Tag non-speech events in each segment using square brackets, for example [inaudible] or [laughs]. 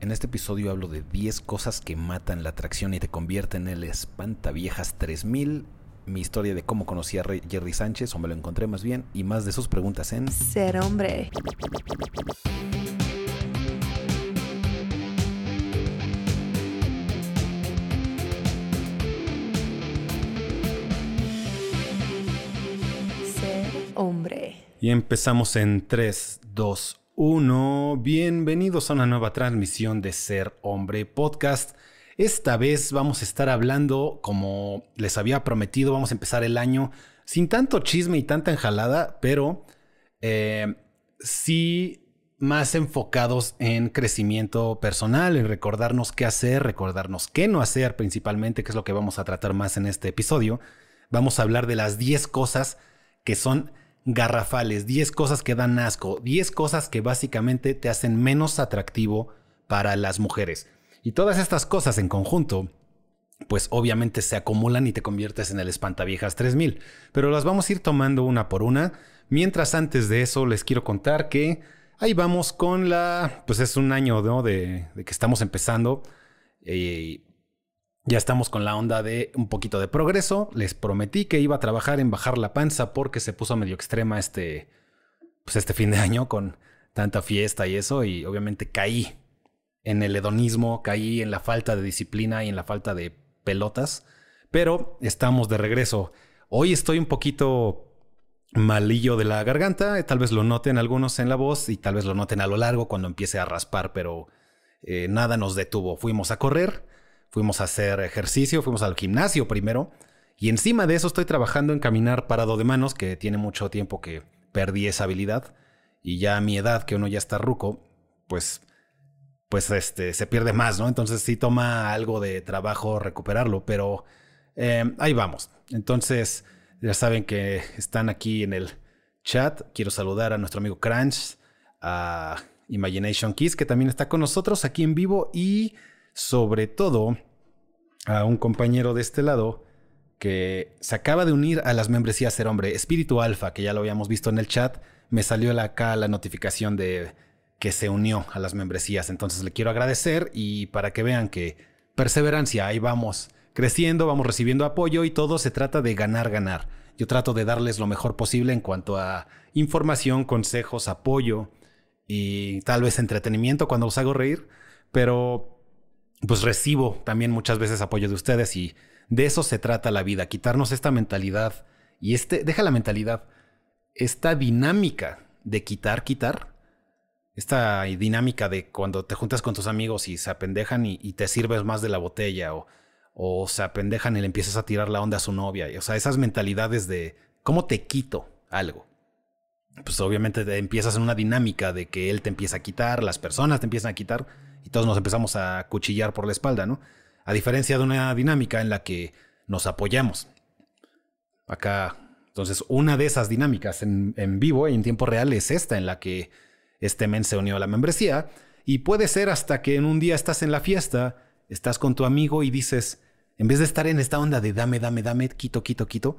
En este episodio hablo de 10 cosas que matan la atracción y te convierten en el espantaviejas 3000. Mi historia de cómo conocí a Jerry Sánchez, o me lo encontré más bien, y más de sus preguntas en Ser hombre. Ser hombre. Y empezamos en 3, 2, 1. Bienvenidos a una nueva transmisión de Ser Hombre Podcast. Esta vez vamos a estar hablando, como les había prometido, vamos a empezar el año sin tanto chisme y tanta enjalada, pero eh, sí más enfocados en crecimiento personal, en recordarnos qué hacer, recordarnos qué no hacer principalmente, que es lo que vamos a tratar más en este episodio. Vamos a hablar de las 10 cosas que son garrafales, 10 cosas que dan asco, 10 cosas que básicamente te hacen menos atractivo para las mujeres. Y todas estas cosas en conjunto, pues obviamente se acumulan y te conviertes en el espantaviejas 3000. Pero las vamos a ir tomando una por una. Mientras antes de eso les quiero contar que ahí vamos con la, pues es un año de, que estamos empezando. Eh, ya estamos con la onda de un poquito de progreso. Les prometí que iba a trabajar en bajar la panza porque se puso medio extrema este, pues este fin de año con tanta fiesta y eso. Y obviamente caí en el hedonismo, caí en la falta de disciplina y en la falta de pelotas. Pero estamos de regreso. Hoy estoy un poquito malillo de la garganta. Tal vez lo noten algunos en la voz y tal vez lo noten a lo largo cuando empiece a raspar, pero eh, nada nos detuvo. Fuimos a correr fuimos a hacer ejercicio, fuimos al gimnasio primero. Y encima de eso estoy trabajando en caminar parado de manos, que tiene mucho tiempo que perdí esa habilidad. Y ya a mi edad, que uno ya está ruco, pues, pues este, se pierde más, ¿no? Entonces sí toma algo de trabajo recuperarlo, pero eh, ahí vamos. Entonces, ya saben que están aquí en el chat. Quiero saludar a nuestro amigo Crunch, a Imagination Kiss, que también está con nosotros aquí en vivo. Y sobre todo a un compañero de este lado que se acaba de unir a las membresías Ser Hombre, Espíritu Alfa, que ya lo habíamos visto en el chat, me salió acá la notificación de que se unió a las membresías. Entonces le quiero agradecer y para que vean que perseverancia, ahí vamos creciendo, vamos recibiendo apoyo y todo se trata de ganar, ganar. Yo trato de darles lo mejor posible en cuanto a información, consejos, apoyo y tal vez entretenimiento cuando los hago reír, pero pues recibo también muchas veces apoyo de ustedes y de eso se trata la vida, quitarnos esta mentalidad y este, deja la mentalidad, esta dinámica de quitar, quitar, esta dinámica de cuando te juntas con tus amigos y se apendejan y, te sirves más de la botella o, o se apendejan y le empiezas a tirar la onda a su novia, o sea, esas mentalidades de cómo te quito algo. Pues obviamente te empiezas en una dinámica de que él te empieza a quitar, las personas te empiezan a quitar y todos nos empezamos a cuchillar por la espalda, ¿no? A diferencia de una dinámica en la que nos apoyamos. Acá, entonces, una de esas dinámicas en, vivo y en tiempo real es esta, en la que este men se unió a la membresía. Y puede ser hasta que en un día estás en la fiesta, estás con tu amigo y dices, en vez de estar en esta onda de dame, dame, dame, quito, quito, quito,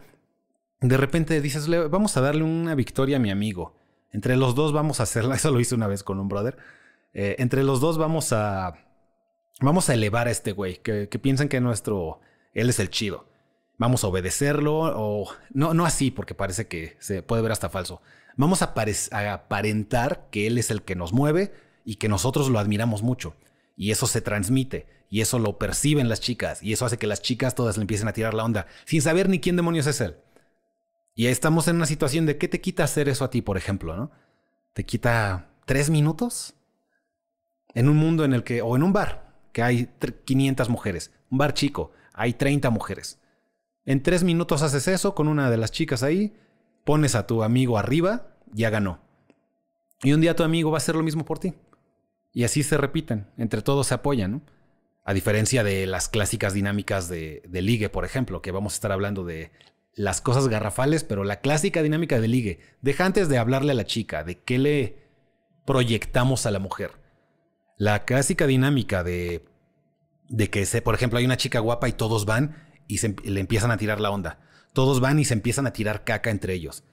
de repente dices, vamos a darle una victoria a mi amigo. Entre los dos vamos a hacerla. [laughs] Eso lo hice una vez con un brother. Eh, entre los dos vamos a. Vamos a elevar a este güey. Que, piensen que nuestro. Él es el chido. Vamos a obedecerlo. O. No, no así, porque parece que se puede ver hasta falso. Vamos a, a aparentar que él es el que nos mueve y que nosotros lo admiramos mucho. Y eso se transmite. Y eso lo perciben las chicas. Y eso hace que las chicas todas le empiecen a tirar la onda. Sin saber ni quién demonios es él. Y estamos en una situación de qué te quita hacer eso a ti, por ejemplo, ¿no? ¿Te quita tres minutos? En un mundo en el que, o en un bar, que hay 500 mujeres, un bar chico, hay 30 mujeres. En tres minutos haces eso con una de las chicas ahí, pones a tu amigo arriba, ya ganó. Y un día tu amigo va a hacer lo mismo por ti. Y así se repiten, entre todos se apoyan, ¿no? A diferencia de las clásicas dinámicas de, de, ligue, por ejemplo, que vamos a estar hablando de las cosas garrafales, pero la clásica dinámica de ligue. Deja antes de hablarle a la chica, de qué le proyectamos a la mujer la clásica dinámica de, de que, se, por ejemplo, hay una chica guapa y todos van y se, le empiezan a tirar la onda. Todos van y se empiezan a tirar caca entre ellos.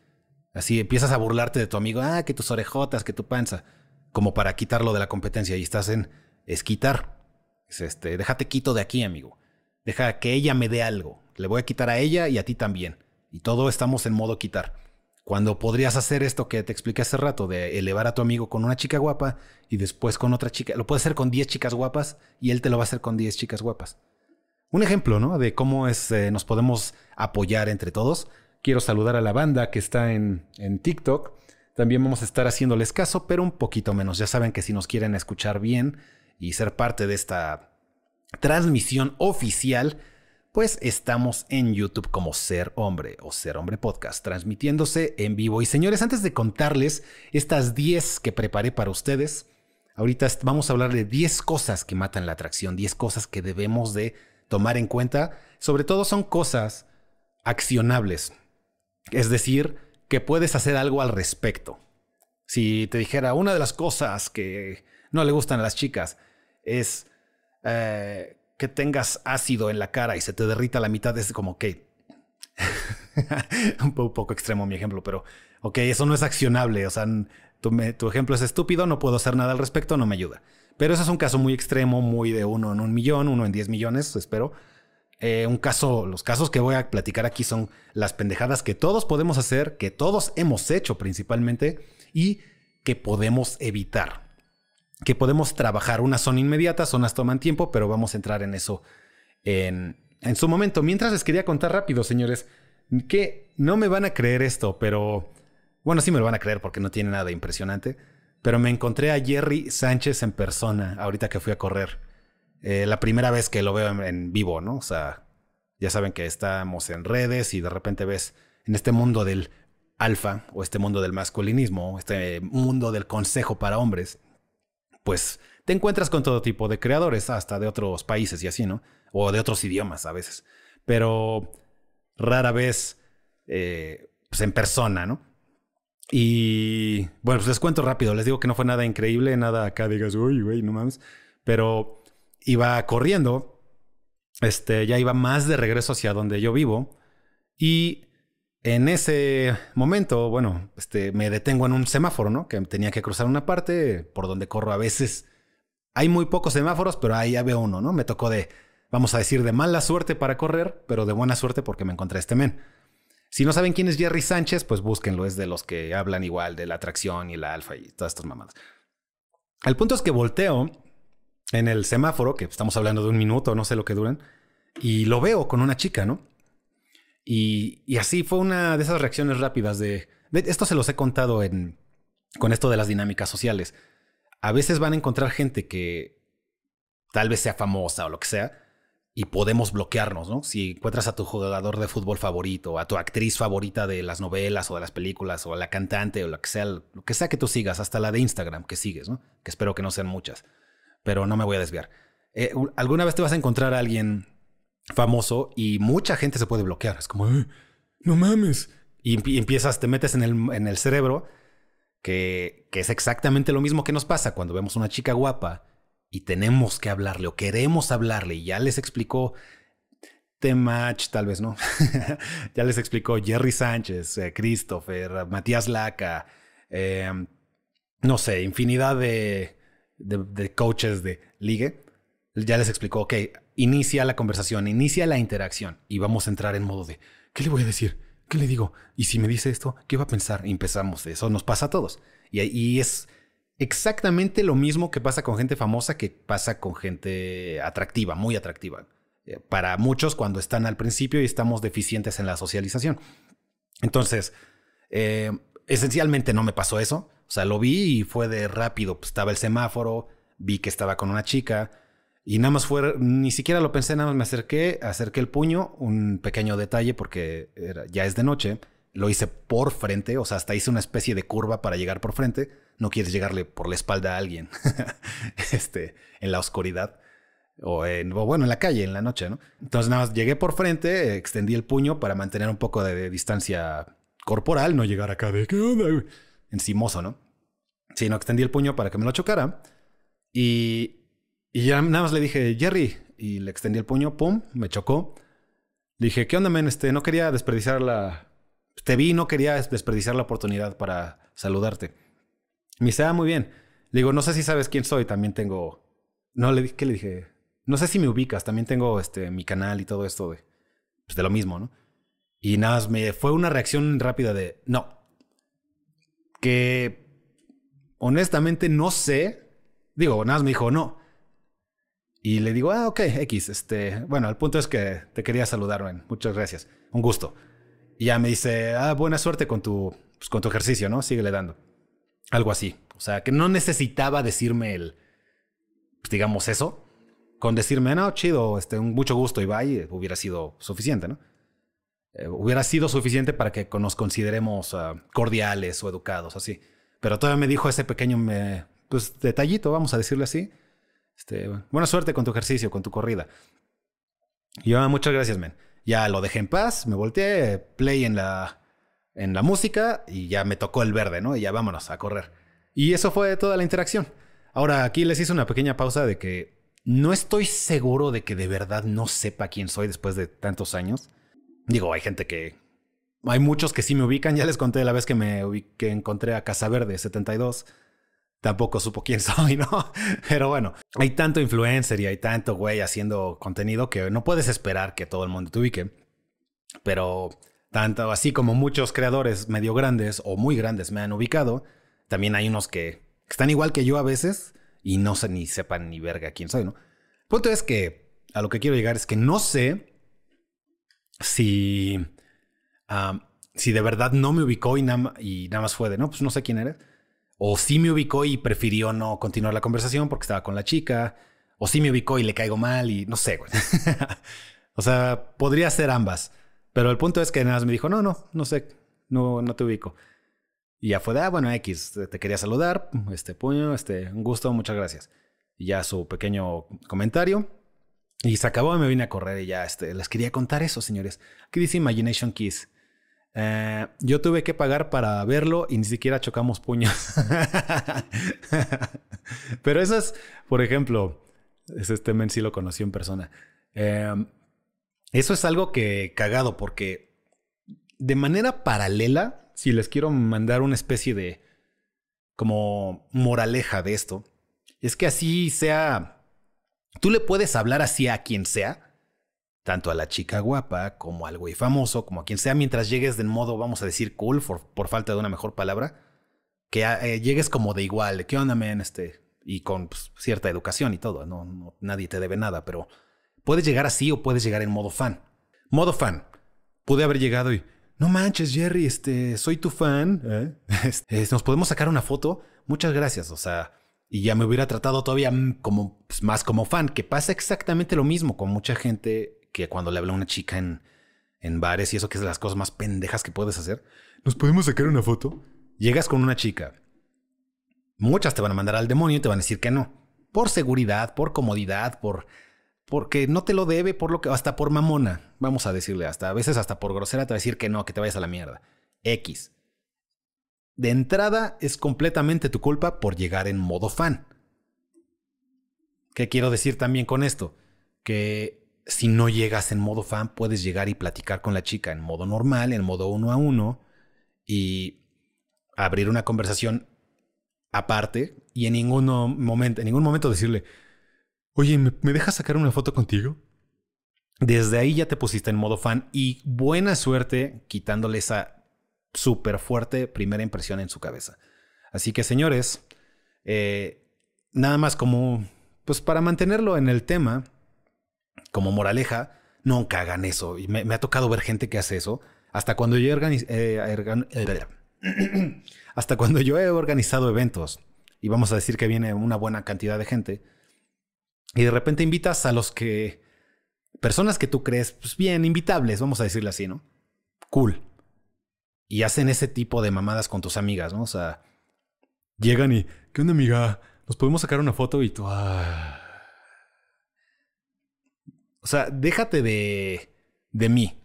Así empiezas a burlarte de tu amigo, ah, que tus orejotas, que tu panza, como para quitarlo de la competencia y estás en, es quitar. Es este, déjate quito de aquí, amigo. Deja que ella me dé algo. Le voy a quitar a ella y a ti también. Y todo estamos en modo quitar. Cuando podrías hacer esto que te expliqué hace rato, de elevar a tu amigo con una chica guapa y después con otra chica, lo puedes hacer con 10 chicas guapas y él te lo va a hacer con 10 chicas guapas. Un ejemplo, ¿no? De cómo es, eh, nos podemos apoyar entre todos. Quiero saludar a la banda que está en, en TikTok. También vamos a estar haciéndoles caso, pero un poquito menos. Ya saben que si nos quieren escuchar bien y ser parte de esta transmisión oficial, pues estamos en YouTube como Ser Hombre o Ser Hombre Podcast, transmitiéndose en vivo. Y señores, antes de contarles estas 10 que preparé para ustedes, ahorita vamos a hablar de 10 cosas que matan la atracción, 10 cosas que debemos de tomar en cuenta. Sobre todo son cosas accionables, es decir, que puedes hacer algo al respecto. Si te dijera una de las cosas que no le gustan a las chicas es eh, que tengas ácido en la cara y se te derrita la mitad, es como que... [laughs] un poco extremo mi ejemplo, pero ok, eso no es accionable. O sea, tu, ejemplo es estúpido, no puedo hacer nada al respecto, no me ayuda. Pero eso es un caso muy extremo, muy de uno en un millón, uno en diez millones, espero. Eh, un caso, los casos que voy a platicar aquí son las pendejadas que todos podemos hacer, que todos hemos hecho principalmente y que podemos evitar que podemos trabajar. Unas son inmediatas, unas toman tiempo, pero vamos a entrar en eso en, en su momento. Mientras les quería contar rápido, señores, que no me van a creer esto, pero bueno, sí me lo van a creer porque no tiene nada impresionante. Pero me encontré a Jerry Sánchez en persona ahorita que fui a correr. Eh, la primera vez que lo veo en, en, vivo, ¿no? O sea, ya saben que estamos en redes y de repente ves en este mundo del alfa o este mundo del masculinismo, este mundo del consejo para hombres pues te encuentras con todo tipo de creadores, hasta de otros países y así, ¿no? O de otros idiomas a veces. Pero rara vez eh, pues en persona, ¿no? Y bueno, pues les cuento rápido. Les digo que no fue nada increíble, nada acá digas, uy, güey, no mames. Pero iba corriendo, este, ya iba más de regreso hacia donde yo vivo. Y en ese momento, bueno, este, me detengo en un semáforo, ¿no? Que tenía que cruzar una parte por donde corro a veces. Hay muy pocos semáforos, pero ahí veo uno, ¿no? Me tocó de, vamos a decir, de mala suerte para correr, pero de buena suerte porque me encontré este men. Si no saben quién es Jerry Sánchez, pues búsquenlo, es de los que hablan igual de la atracción y la alfa y todas estas mamadas. El punto es que volteo en el semáforo, que estamos hablando de un minuto, no sé lo que duran, y lo veo con una chica, ¿no? Y, así fue una de esas reacciones rápidas de, Esto se los he contado con esto de las dinámicas sociales. A veces van a encontrar gente que tal vez sea famosa o lo que sea, y podemos bloquearnos, ¿no? Si encuentras a tu jugador de fútbol favorito, a tu actriz favorita de las novelas o de las películas, o a la cantante o lo que sea, lo que sea que tú sigas, hasta la de Instagram que sigues, ¿no? Que espero que no sean muchas, pero no me voy a desviar. Eh, alguna vez te vas a encontrar a alguien famoso y mucha gente se puede bloquear. Es como, no mames. Y, empiezas, te metes en el, en el cerebro que, que, es exactamente lo mismo que nos pasa cuando vemos una chica guapa y tenemos que hablarle o queremos hablarle y ya les explicó Temach, tal vez no. [laughs] ya les explicó Jerry Sánchez, eh, Christopher, Matías Laca, em, no sé, infinidad de, de, de coaches de ligue. Ya les explicó, ok, inicia la conversación, inicia la interacción y vamos a entrar en modo de, ¿qué le voy a decir? ¿Qué le digo? Y si me dice esto, ¿qué va a pensar? Y empezamos, eso nos pasa a todos. Y, es exactamente lo mismo que pasa con gente famosa que pasa con gente atractiva, muy atractiva. Eh, para muchos cuando están al principio y estamos deficientes en la socialización. Entonces, eh, esencialmente no me pasó eso. O sea, lo vi y fue de rápido. Pues, estaba el semáforo, vi que estaba con una chica, y nada más fue, ni siquiera lo pensé, nada más me acerqué, acerqué el puño, un pequeño detalle porque ya es de noche, lo hice por frente, o sea, hasta hice una especie de curva para llegar por frente. No quieres llegarle por la espalda a alguien, [laughs] este, en la oscuridad. O, en, bueno, en la calle, en la noche, ¿no? Entonces nada más llegué por frente, extendí el puño para mantener un poco de, distancia corporal, no llegar acá de, ¿qué onda? Encimoso, ¿no? Sí, no, extendí el puño para que me lo chocara. Y y ya nada más le dije, Jerry, y le extendí el puño, pum, me chocó. Le dije, ¿qué onda, men? Este, no quería desperdiciar la... Te vi, no quería desperdiciar la oportunidad para saludarte. Me dice, ah, muy bien. Le digo, no sé si sabes quién soy, también tengo No, le dije, ¿qué le dije? No sé si me ubicas, también tengo este, mi canal y todo esto de, pues, de lo mismo, ¿no? Y nada más me fue una reacción rápida de, no. Que honestamente no sé. Digo, nada más me dijo, no. Y le digo, ah, ok, X. Este, bueno, el punto es que te quería saludar, man. Muchas gracias. Un gusto. Y ya me dice, ah, buena suerte con tu, pues, con tu ejercicio, ¿no? Síguele dando. Algo así. O sea, que no necesitaba decirme el, pues, digamos eso. Con decirme, no, chido, este, un mucho gusto y bye, hubiera sido suficiente, ¿no? Eh, hubiera sido suficiente para que nos consideremos uh, cordiales o educados, así. Pero todavía me dijo ese pequeño me, pues, detallito, vamos a decirle así. Este, buena suerte con tu ejercicio, con tu corrida. Yo, ah, muchas gracias, men. Ya lo dejé en paz, me volteé, play en la, en la música y ya me tocó el verde, ¿no? Y ya vámonos a correr. Y eso fue toda la interacción. Ahora aquí les hice una pequeña pausa de que no estoy seguro de que de verdad no sepa quién soy después de tantos años. Digo, hay gente que... Hay muchos que sí me ubican. Ya les conté la vez que me que encontré a Casa Verde 72. Tampoco supo quién [laughs] soy, ¿no? Pero bueno, hay tanto influencer y hay tanto güey haciendo contenido que no puedes esperar que todo el mundo te ubique. Pero tanto así como muchos creadores medio grandes o muy grandes me han ubicado, también hay unos que están igual que yo a veces y no sé ni sepan ni verga quién soy, ¿no? El punto es que a lo que quiero llegar es que no sé si, si de verdad no me ubicó y y nada más fue de, no, pues no sé quién eres. O si me ubicó y prefirió no continuar la conversación porque estaba con la chica. O si me ubicó y le caigo mal y no sé, güey. [laughs] o sea, podría ser ambas. Pero el punto es que nada más me dijo, no, no, no sé, no, no te ubico. Y ya fue de, ah, bueno, X, te quería saludar, este puño, este, un gusto, muchas gracias. Y ya su pequeño comentario. Y se acabó y me vine a correr y ya este, les quería contar eso, señores. Aquí dice Imagination Kiss. Eh, yo tuve que pagar para verlo y ni siquiera chocamos puños. [laughs] Pero eso es, por ejemplo, este men sí lo conocí en persona. Eh, eso es algo que cagado porque de manera paralela, si les quiero mandar una especie de como moraleja de esto, es que así sea Tú le puedes hablar así a quien sea, tanto a la chica guapa como al güey famoso, como a quien sea, mientras llegues de modo, vamos a decir, cool, por, falta de una mejor palabra, que eh, llegues como de igual, ¿qué onda, man? Este, y con pues, cierta educación y todo, no, nadie te debe nada, pero puedes llegar así o puedes llegar en modo fan. Modo fan. Pude haber llegado y, no manches, Jerry, este, soy tu fan. ¿eh? [laughs] Este, nos podemos sacar una foto. Muchas gracias. O sea, y ya me hubiera tratado todavía como pues, más como fan, que pasa exactamente lo mismo con mucha gente que cuando le habla a una chica en, en bares y eso que es de las cosas más pendejas que puedes hacer. ¿Nos podemos sacar una foto? Llegas con una chica. Muchas te van a mandar al demonio y te van a decir que no. Por seguridad, por comodidad, por porque no te lo debe, por lo que hasta por mamona, vamos a decirle, hasta a veces hasta por grosera te va a decir que no, que te vayas a la mierda. X de entrada es completamente tu culpa por llegar en modo fan. ¿Qué quiero decir también con esto? Que si no llegas en modo fan, puedes llegar y platicar con la chica en modo normal, en modo uno a uno, y abrir una conversación aparte y en ningún momento, en ningún momento decirle, oye, ¿me, ¿me dejas sacar una foto contigo? Desde ahí ya te pusiste en modo fan y buena suerte quitándole esa súper fuerte primera impresión en su cabeza. Así que señores, eh, nada más como, pues para mantenerlo en el tema, como moraleja, nunca hagan eso. Y me, ha tocado ver gente que hace eso. Hasta cuando yo he eh, [clears throat] hasta cuando yo he organizado eventos y vamos a decir que viene una buena cantidad de gente y de repente invitas a los que personas que tú crees pues bien invitables, vamos a decirle así, ¿no? Cool y hacen ese tipo de mamadas con tus amigas, ¿no? O sea, llegan y, ¿qué onda, amiga? Nos podemos sacar una foto y tú, ah. O sea, déjate de, de mí.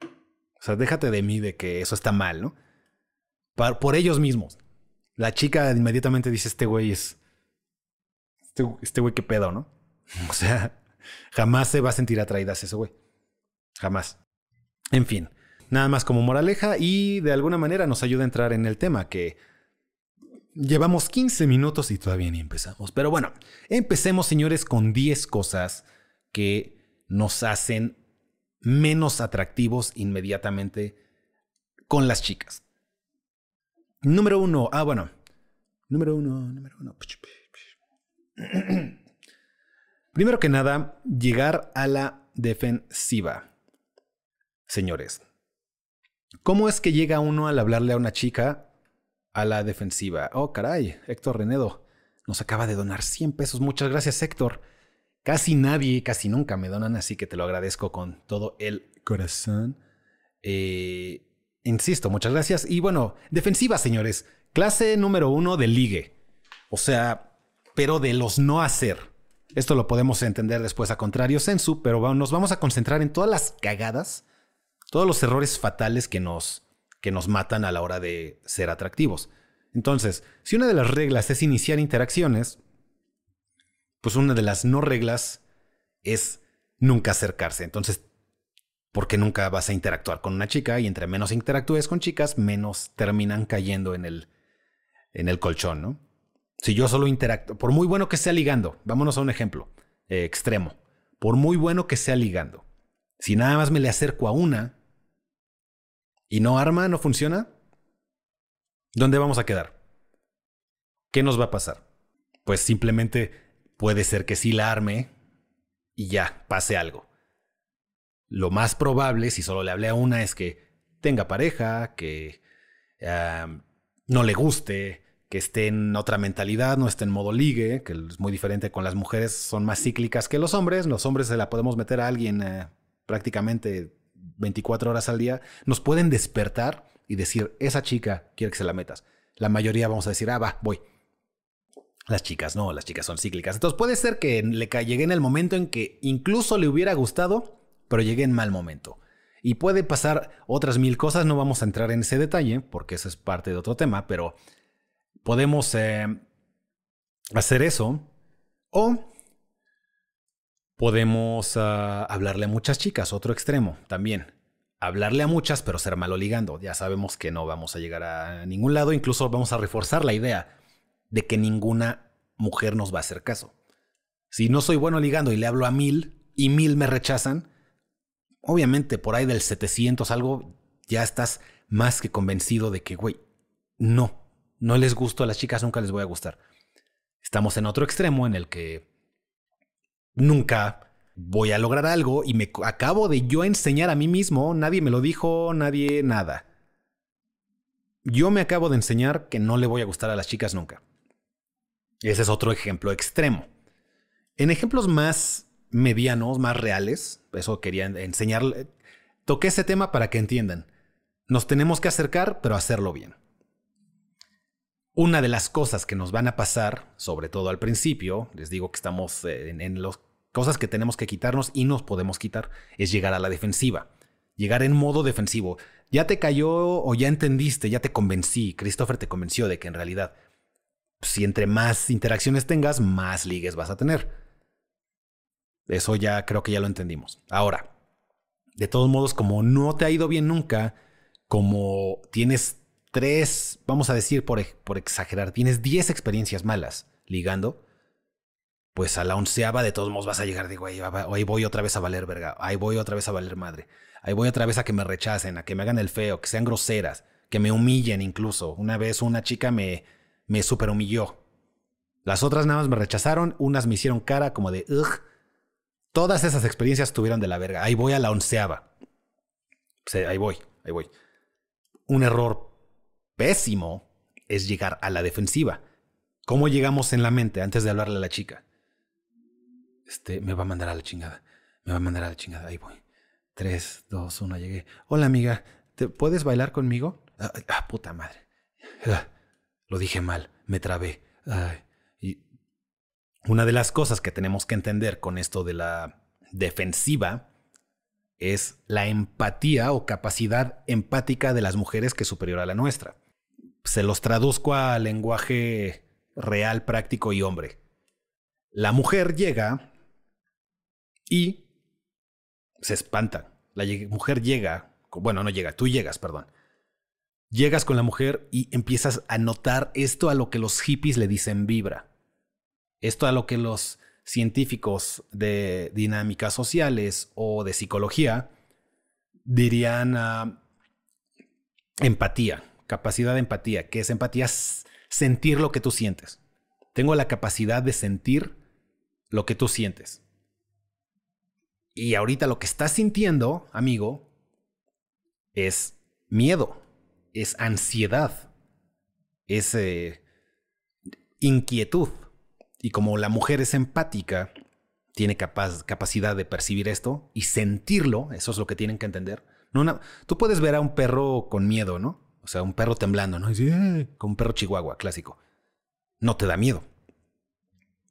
O sea, déjate de mí de que eso está mal, ¿no? por ellos mismos. La chica inmediatamente dice, este güey es... Este, este güey qué pedo, ¿no? [laughs] O sea, jamás se va a sentir atraída ese güey. Jamás. En fin. Nada más como moraleja y de alguna manera nos ayuda a entrar en el tema que Llevamos 15 minutos y todavía ni empezamos. Pero bueno, empecemos señores con 10 cosas que nos hacen menos atractivos inmediatamente con las chicas. Número uno, ah bueno, número uno, número uno. [clears throat] Primero que nada, llegar a la defensiva. Señores, ¿cómo es que llega uno al hablarle a una chica a la defensiva? Oh, caray, Héctor Renedo nos acaba de donar 100 pesos. Muchas gracias, Héctor. Casi nadie, casi nunca me donan, así que te lo agradezco con todo el corazón. Eh, insisto, muchas gracias. Y bueno, defensiva, señores. Clase número uno de ligue. O sea, pero de los no hacer. Esto lo podemos entender después a contrario sensu, pero nos vamos a concentrar en todas las cagadas, todos los errores fatales que nos, que nos matan a la hora de ser atractivos. Entonces, si una de las reglas es iniciar interacciones, pues una de las no reglas es nunca acercarse. Entonces, porque nunca vas a interactuar con una chica y entre menos interactúes con chicas, menos terminan cayendo en el, en el colchón, ¿no? Si yo solo interactúo, por muy bueno que sea ligando, vámonos a un ejemplo eh, extremo, por muy bueno que sea ligando, si nada más me le acerco a una y no arma, no funciona, ¿dónde vamos a quedar? ¿Qué nos va a pasar? Pues simplemente puede ser que sí la arme y ya pase algo. Lo más probable, si solo le hablé a una, es que tenga pareja, que no le guste, que esté en otra mentalidad, no esté en modo ligue, que es muy diferente con las mujeres, son más cíclicas que los hombres. Los hombres se la podemos meter a alguien eh, prácticamente 24 horas al día. Nos pueden despertar y decir, esa chica quiere que se la metas. La mayoría vamos a decir, ah, va, voy. Las chicas no, las chicas son cíclicas. Entonces puede ser que le llegue en el momento en que incluso le hubiera gustado, pero llegue en mal momento. Y puede pasar otras mil cosas, no vamos a entrar en ese detalle, porque eso es parte de otro tema, pero podemos eh, hacer eso o podemos ah, hablarle a muchas chicas, otro extremo también. Hablarle a muchas, pero ser malo ligando. Ya sabemos que no vamos a llegar a ningún lado, incluso vamos a reforzar la idea de que ninguna mujer nos va a hacer caso. Si no soy bueno ligando y le hablo a mil y mil me rechazan, obviamente por ahí del 700 algo, ya estás más que convencido de que, güey, no, no les gusto a las chicas, nunca les voy a gustar. Estamos en otro extremo en el que nunca voy a lograr algo y me acabo de yo enseñar a mí mismo, nadie me lo dijo, nadie nada. Yo me acabo de enseñar que no le voy a gustar a las chicas nunca. Ese es otro ejemplo extremo. En ejemplos más medianos, más reales, eso quería enseñar, toqué ese tema para que entiendan. Nos tenemos que acercar, pero hacerlo bien. Una de las cosas que nos van a pasar, sobre todo al principio, les digo que estamos eh, en, las cosas que tenemos que quitarnos y nos podemos quitar, es llegar a la defensiva. Llegar en modo defensivo. Ya te cayó o ya entendiste, ya te convencí, Christopher te convenció de que en realidad, si entre más interacciones tengas, más ligues vas a tener. Eso ya creo que ya lo entendimos. Ahora, de todos modos, como no te ha ido bien nunca, como tienes tres, vamos a decir por, exagerar, tienes diez experiencias malas ligando, pues a la onceava de todos modos vas a llegar, digo, ahí, ahí voy otra vez a valer verga, ahí voy otra vez a valer madre, ahí voy otra vez a que me rechacen, a que me hagan el feo, que sean groseras, que me humillen incluso. Una vez una chica me, me super humilló. Las otras nada más me rechazaron, unas me hicieron cara como de, ugh. Todas esas experiencias tuvieron de la verga. Ahí voy a la onceava. ahí voy, ahí voy. Un error pésimo es llegar a la defensiva. ¿Cómo llegamos en la mente antes de hablarle a la chica? Este, me va a mandar a la chingada. Me va a mandar a la chingada. Ahí voy. Tres, dos, uno, llegué. Hola, amiga. ¿Te puedes bailar conmigo? Ah, ah puta madre. Ah, lo dije mal. Me trabé. y una de las cosas que tenemos que entender con esto de la defensiva es la empatía o capacidad empática de las mujeres que es superior a la nuestra se los traduzco a lenguaje real, práctico y hombre. La mujer llega y se espanta. La mujer llega, bueno, no llega, tú llegas, perdón. Llegas con la mujer y empiezas a notar esto a lo que los hippies le dicen vibra. Esto a lo que los científicos de dinámicas sociales o de psicología dirían ah, empatía, capacidad de empatía, que es empatía sentir lo que tú sientes. Tengo la capacidad de sentir lo que tú sientes. Y ahorita lo que estás sintiendo, amigo, es miedo, es ansiedad, es eh, inquietud. Y como la mujer es empática, tiene capacidad de percibir esto y sentirlo, eso es lo que tienen que entender. Tú puedes ver a un perro con miedo, ¿no? O sea, un perro temblando, ¿no? Eh", con un perro chihuahua clásico. No te da miedo.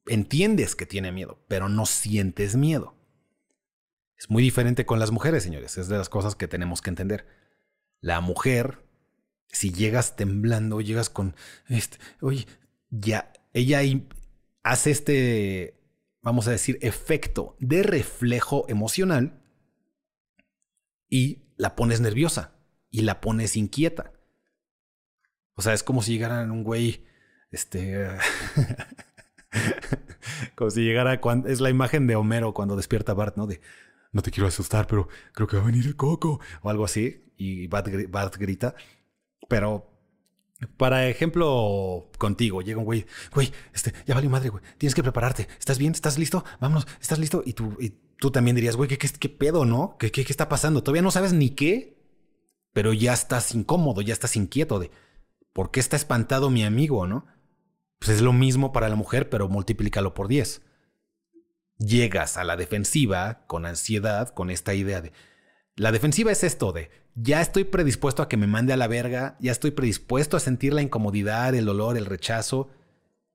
Entiendes que tiene miedo, pero no sientes miedo. Es muy diferente con las mujeres, señores. Es de las cosas que tenemos que entender. La mujer, si llegas temblando, llegas con, este, oye, ya, ella hace este, vamos a decir, efecto de reflejo emocional y la pones nerviosa y la pones inquieta. O sea, es como si llegaran un güey, este, [laughs] como si llegara, cuando, es la imagen de Homero cuando despierta Bart, ¿no? De, no te quiero asustar, pero creo que va a venir el coco o algo así. Y Bart, grita. Pero, para ejemplo, contigo, llega un güey, güey, este, ya valió madre, güey, tienes que prepararte. ¿Estás bien? ¿Estás listo? Vámonos, ¿estás listo? Y tú, tú también dirías, güey, ¿qué, qué, pedo, no? ¿Qué, ¿Qué, qué, está pasando? Todavía no sabes ni qué, pero ya estás incómodo, ya estás inquieto de, ¿por qué está espantado mi amigo, no? Pues es lo mismo para la mujer, pero multiplícalo por 10 llegas a la defensiva con ansiedad, con esta idea de... La defensiva es esto de, ya estoy predispuesto a que me mande a la verga, ya estoy predispuesto a sentir la incomodidad, el dolor, el rechazo,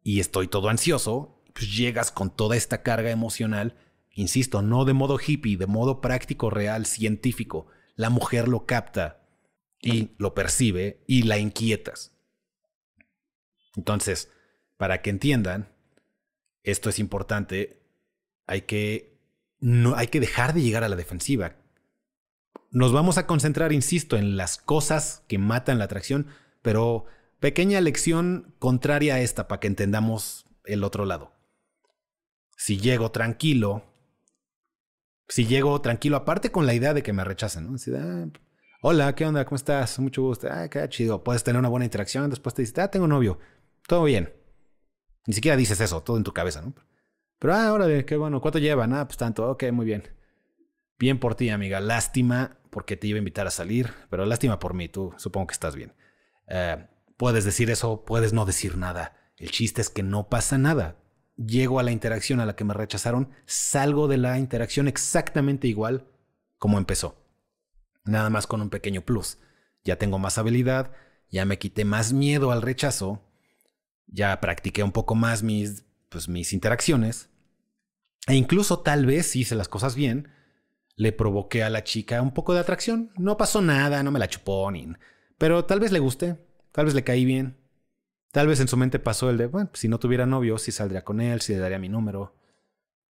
y estoy todo ansioso, pues llegas con toda esta carga emocional, insisto, no de modo hippie, de modo práctico, real, científico. La mujer lo capta y lo percibe y la inquietas. Entonces, para que entiendan, esto es importante, hay que, no, hay que dejar de llegar a la defensiva. Nos vamos a concentrar, insisto, en las cosas que matan la atracción, pero pequeña lección contraria a esta para que entendamos el otro lado. Si llego tranquilo, si llego tranquilo, aparte con la idea de que me rechacen, ¿no? Ah, hola, ¿qué onda? ¿Cómo estás? Mucho gusto. Ah, qué chido. Puedes tener una buena interacción. Después te dices, ah, tengo novio. Todo bien. Ni siquiera dices eso, todo en tu cabeza, ¿no? Pero, ah, órale, qué bueno. ¿Cuánto llevan? Ah, pues tanto. Ok, muy bien. Bien por ti, amiga. Lástima porque te iba a invitar a salir, pero lástima por mí. Tú supongo que estás bien. Eh, puedes decir eso, puedes no decir nada. El chiste es que no pasa nada. Llego a la interacción a la que me rechazaron, salgo de la interacción exactamente igual como empezó. Nada más con un pequeño plus. Ya tengo más habilidad, ya me quité más miedo al rechazo, ya practiqué un poco más mis, pues, mis interacciones e incluso tal vez, hice las cosas bien, le provoqué a la chica un poco de atracción. No pasó nada, no me la chupó ni... Pero tal vez le guste, tal vez le caí bien. Tal vez en su mente pasó el de, bueno, si no tuviera novio, si saldría con él, si le daría mi número.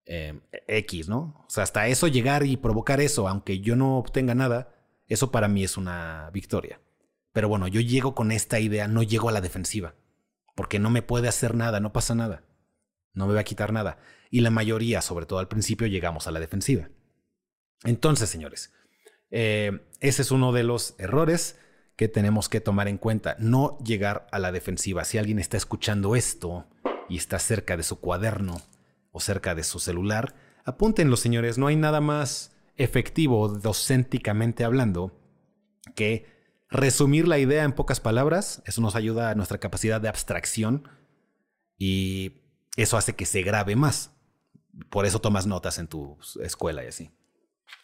Em, X, ¿no? O sea, hasta eso llegar y provocar eso, aunque yo no obtenga nada, eso para mí es una victoria. Pero bueno, yo llego con esta idea, no llego a la defensiva, porque no me puede hacer nada, no pasa nada, no me va a quitar nada y la mayoría, sobre todo al principio, llegamos a la defensiva. Entonces, señores, eh, ese es uno de los errores que tenemos que tomar en cuenta, no llegar a la defensiva. Si alguien está escuchando esto y está cerca de su cuaderno o cerca de su celular, apúntenlo, señores, no hay nada más efectivo docénticamente hablando que resumir la idea en pocas palabras, eso nos ayuda a nuestra capacidad de abstracción y eso hace que se grabe más. Por eso tomas notas en tu escuela y así.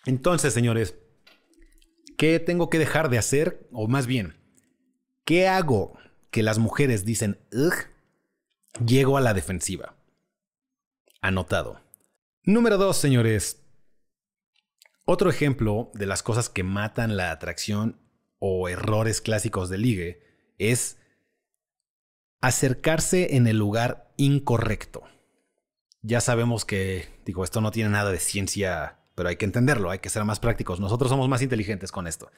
Entonces, señores, ¿qué tengo que dejar de hacer? O más bien, ¿qué hago que las mujeres dicen, ugh, llego a la defensiva? Anotado. Número dos, señores. Otro ejemplo de las cosas que matan la atracción o errores clásicos de ligue es acercarse en el lugar incorrecto ya sabemos que, digo, esto no tiene nada de ciencia, pero hay que entenderlo, hay que ser más prácticos. Nosotros somos más inteligentes con esto.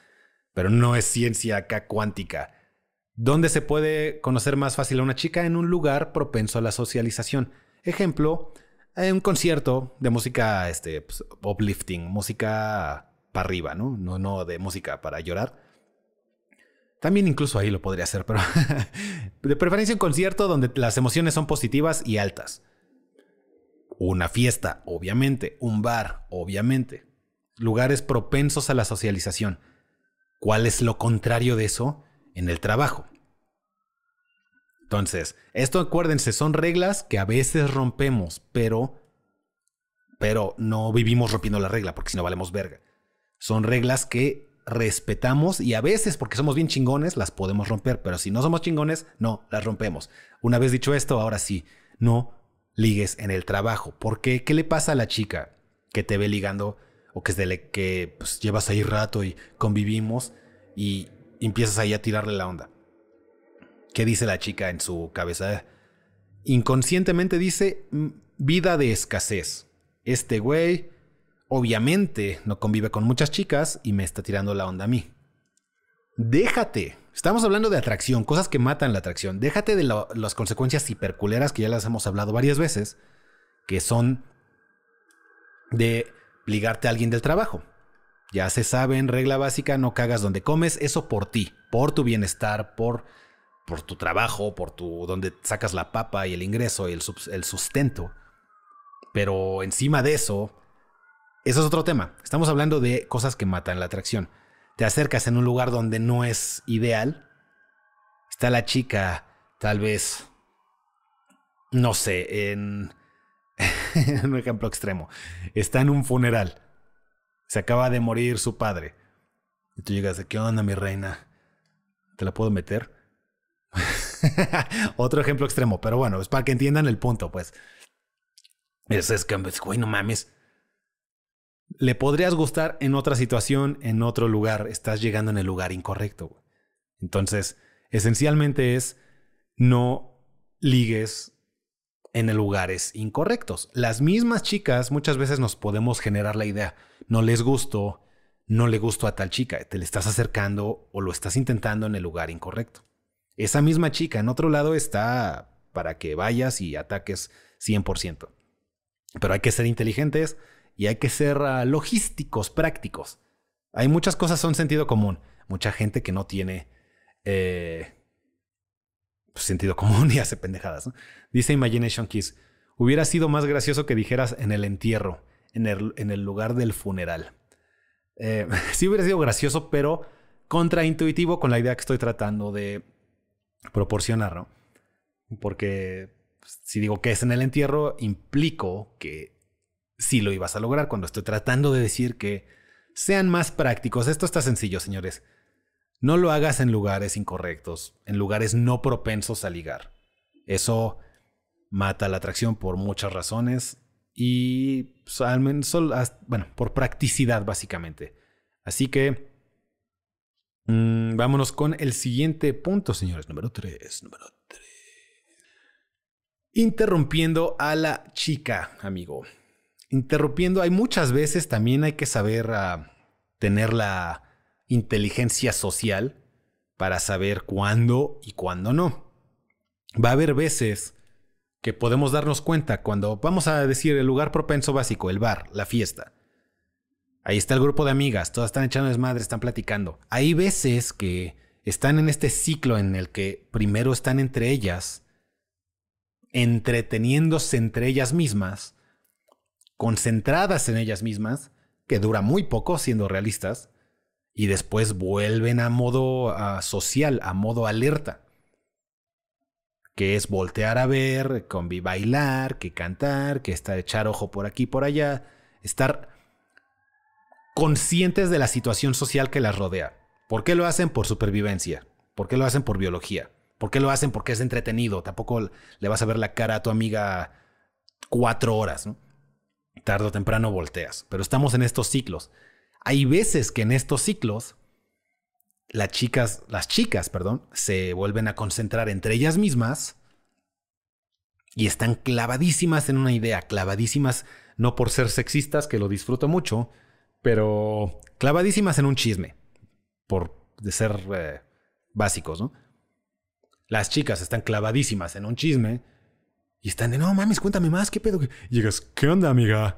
pero no es ciencia acá cuántica. ¿Dónde se puede conocer más fácil a una chica? En un lugar propenso a la socialización. Ejemplo, un concierto de música este, pues, uplifting, música para arriba, ¿no? ¿no? No de música para llorar. También incluso ahí lo podría hacer, pero [laughs] de preferencia un concierto donde las emociones son positivas y altas. Una fiesta, obviamente. Un bar, obviamente. Lugares propensos a la socialización. ¿Cuál es lo contrario de eso? En el trabajo. Entonces, esto acuérdense, son reglas que a veces rompemos, pero, pero no vivimos rompiendo la regla porque si no valemos verga. Son reglas que respetamos y a veces, porque somos bien chingones, las podemos romper, pero si no somos chingones, no, las rompemos. Una vez dicho esto, ahora sí, no ligues en el trabajo. ¿Por qué? ¿Qué le pasa a la chica que te ve ligando o que es de que pues, llevas ahí rato y convivimos y empiezas ahí a tirarle la onda? ¿Qué dice la chica en su cabeza? Inconscientemente dice vida de escasez. Este güey obviamente no convive con muchas chicas y me está tirando la onda a mí. Déjate. Estamos hablando de atracción, cosas que matan la atracción. Déjate de las consecuencias hiperculeras que ya las hemos hablado varias veces, que son de ligarte a alguien del trabajo. Ya se sabe en regla básica, no cagas donde comes, eso por ti, por tu bienestar, por, por tu trabajo, por tu donde sacas la papa y el ingreso y el, el sustento. Pero encima de eso, eso es otro tema. Estamos hablando de cosas que matan la atracción. Te acercas en un lugar donde no es ideal. Está la chica, tal vez, no sé, en, [laughs] un ejemplo extremo. Está en un funeral. Se acaba de morir su padre. Y tú llegas de, ¿qué onda, mi reina? ¿Te la puedo meter? [laughs] Otro ejemplo extremo, pero bueno, es para que entiendan el punto, pues. Es, es que, güey, no mames le podrías gustar en otra situación, en otro lugar. Estás llegando en el lugar incorrecto. Entonces, esencialmente es no ligues en lugares incorrectos. Las mismas chicas muchas veces nos podemos generar la idea, no les gustó, no le gustó a tal chica, te le estás acercando o lo estás intentando en el lugar incorrecto. Esa misma chica en otro lado está para que vayas y ataques 100%. Pero hay que ser inteligentes, y hay que ser ah, logísticos, prácticos. Hay muchas cosas son sentido común. Mucha gente que no tiene eh, pues, sentido común [laughs] y hace pendejadas. Dice Imagination Kiss, hubiera sido más gracioso que dijeras en el entierro, en el, en el lugar del funeral. Eh, [laughs] sí hubiera sido gracioso, pero contraintuitivo con la idea que estoy tratando de proporcionar, ¿no? Porque pues, si digo que es en el entierro, implico que si lo ibas a lograr cuando estoy tratando de decir que sean más prácticos. Esto está sencillo, señores. No lo hagas en lugares incorrectos, en lugares no propensos a ligar. Eso mata la atracción por muchas razones y pues, al menos, bueno, por practicidad básicamente. Así que mm, vámonos con el siguiente punto, señores. Número 3, número 3. Interrumpiendo a la chica, amigo interrumpiendo, hay muchas veces también hay que saber ah, tener la inteligencia social para saber cuándo y cuándo no. Va a haber veces que podemos darnos cuenta cuando vamos a decir el lugar propenso básico, el bar, la fiesta. Ahí está el grupo de amigas, todas están echando desmadre, están platicando. Hay veces que están en este ciclo en el que primero están entre ellas, entreteniéndose entre ellas mismas, concentradas en ellas mismas, que dura muy poco siendo realistas, y después vuelven a modo social, a modo alerta, que es voltear a ver, convi bailar, que cantar, que estar echar ojo por aquí por allá, estar conscientes de la situación social que las rodea. ¿Por qué lo hacen? Por supervivencia. ¿Por qué lo hacen? Por biología. ¿Por qué lo hacen? Porque es entretenido. Tampoco le vas a ver la cara a tu amiga cuatro horas. ¿no? Tarde o temprano volteas. Pero estamos en estos ciclos. Hay veces que en estos ciclos las chicas, las chicas, perdón, se vuelven a concentrar entre ellas mismas y están clavadísimas en una idea, clavadísimas no por ser sexistas, que lo disfruto mucho, pero clavadísimas en un chisme, por de ser eh, básicos, ¿no? Las chicas están clavadísimas en un chisme y están de, no mames, cuéntame más, ¿qué pedo? Llegas, ¿qué onda, amiga?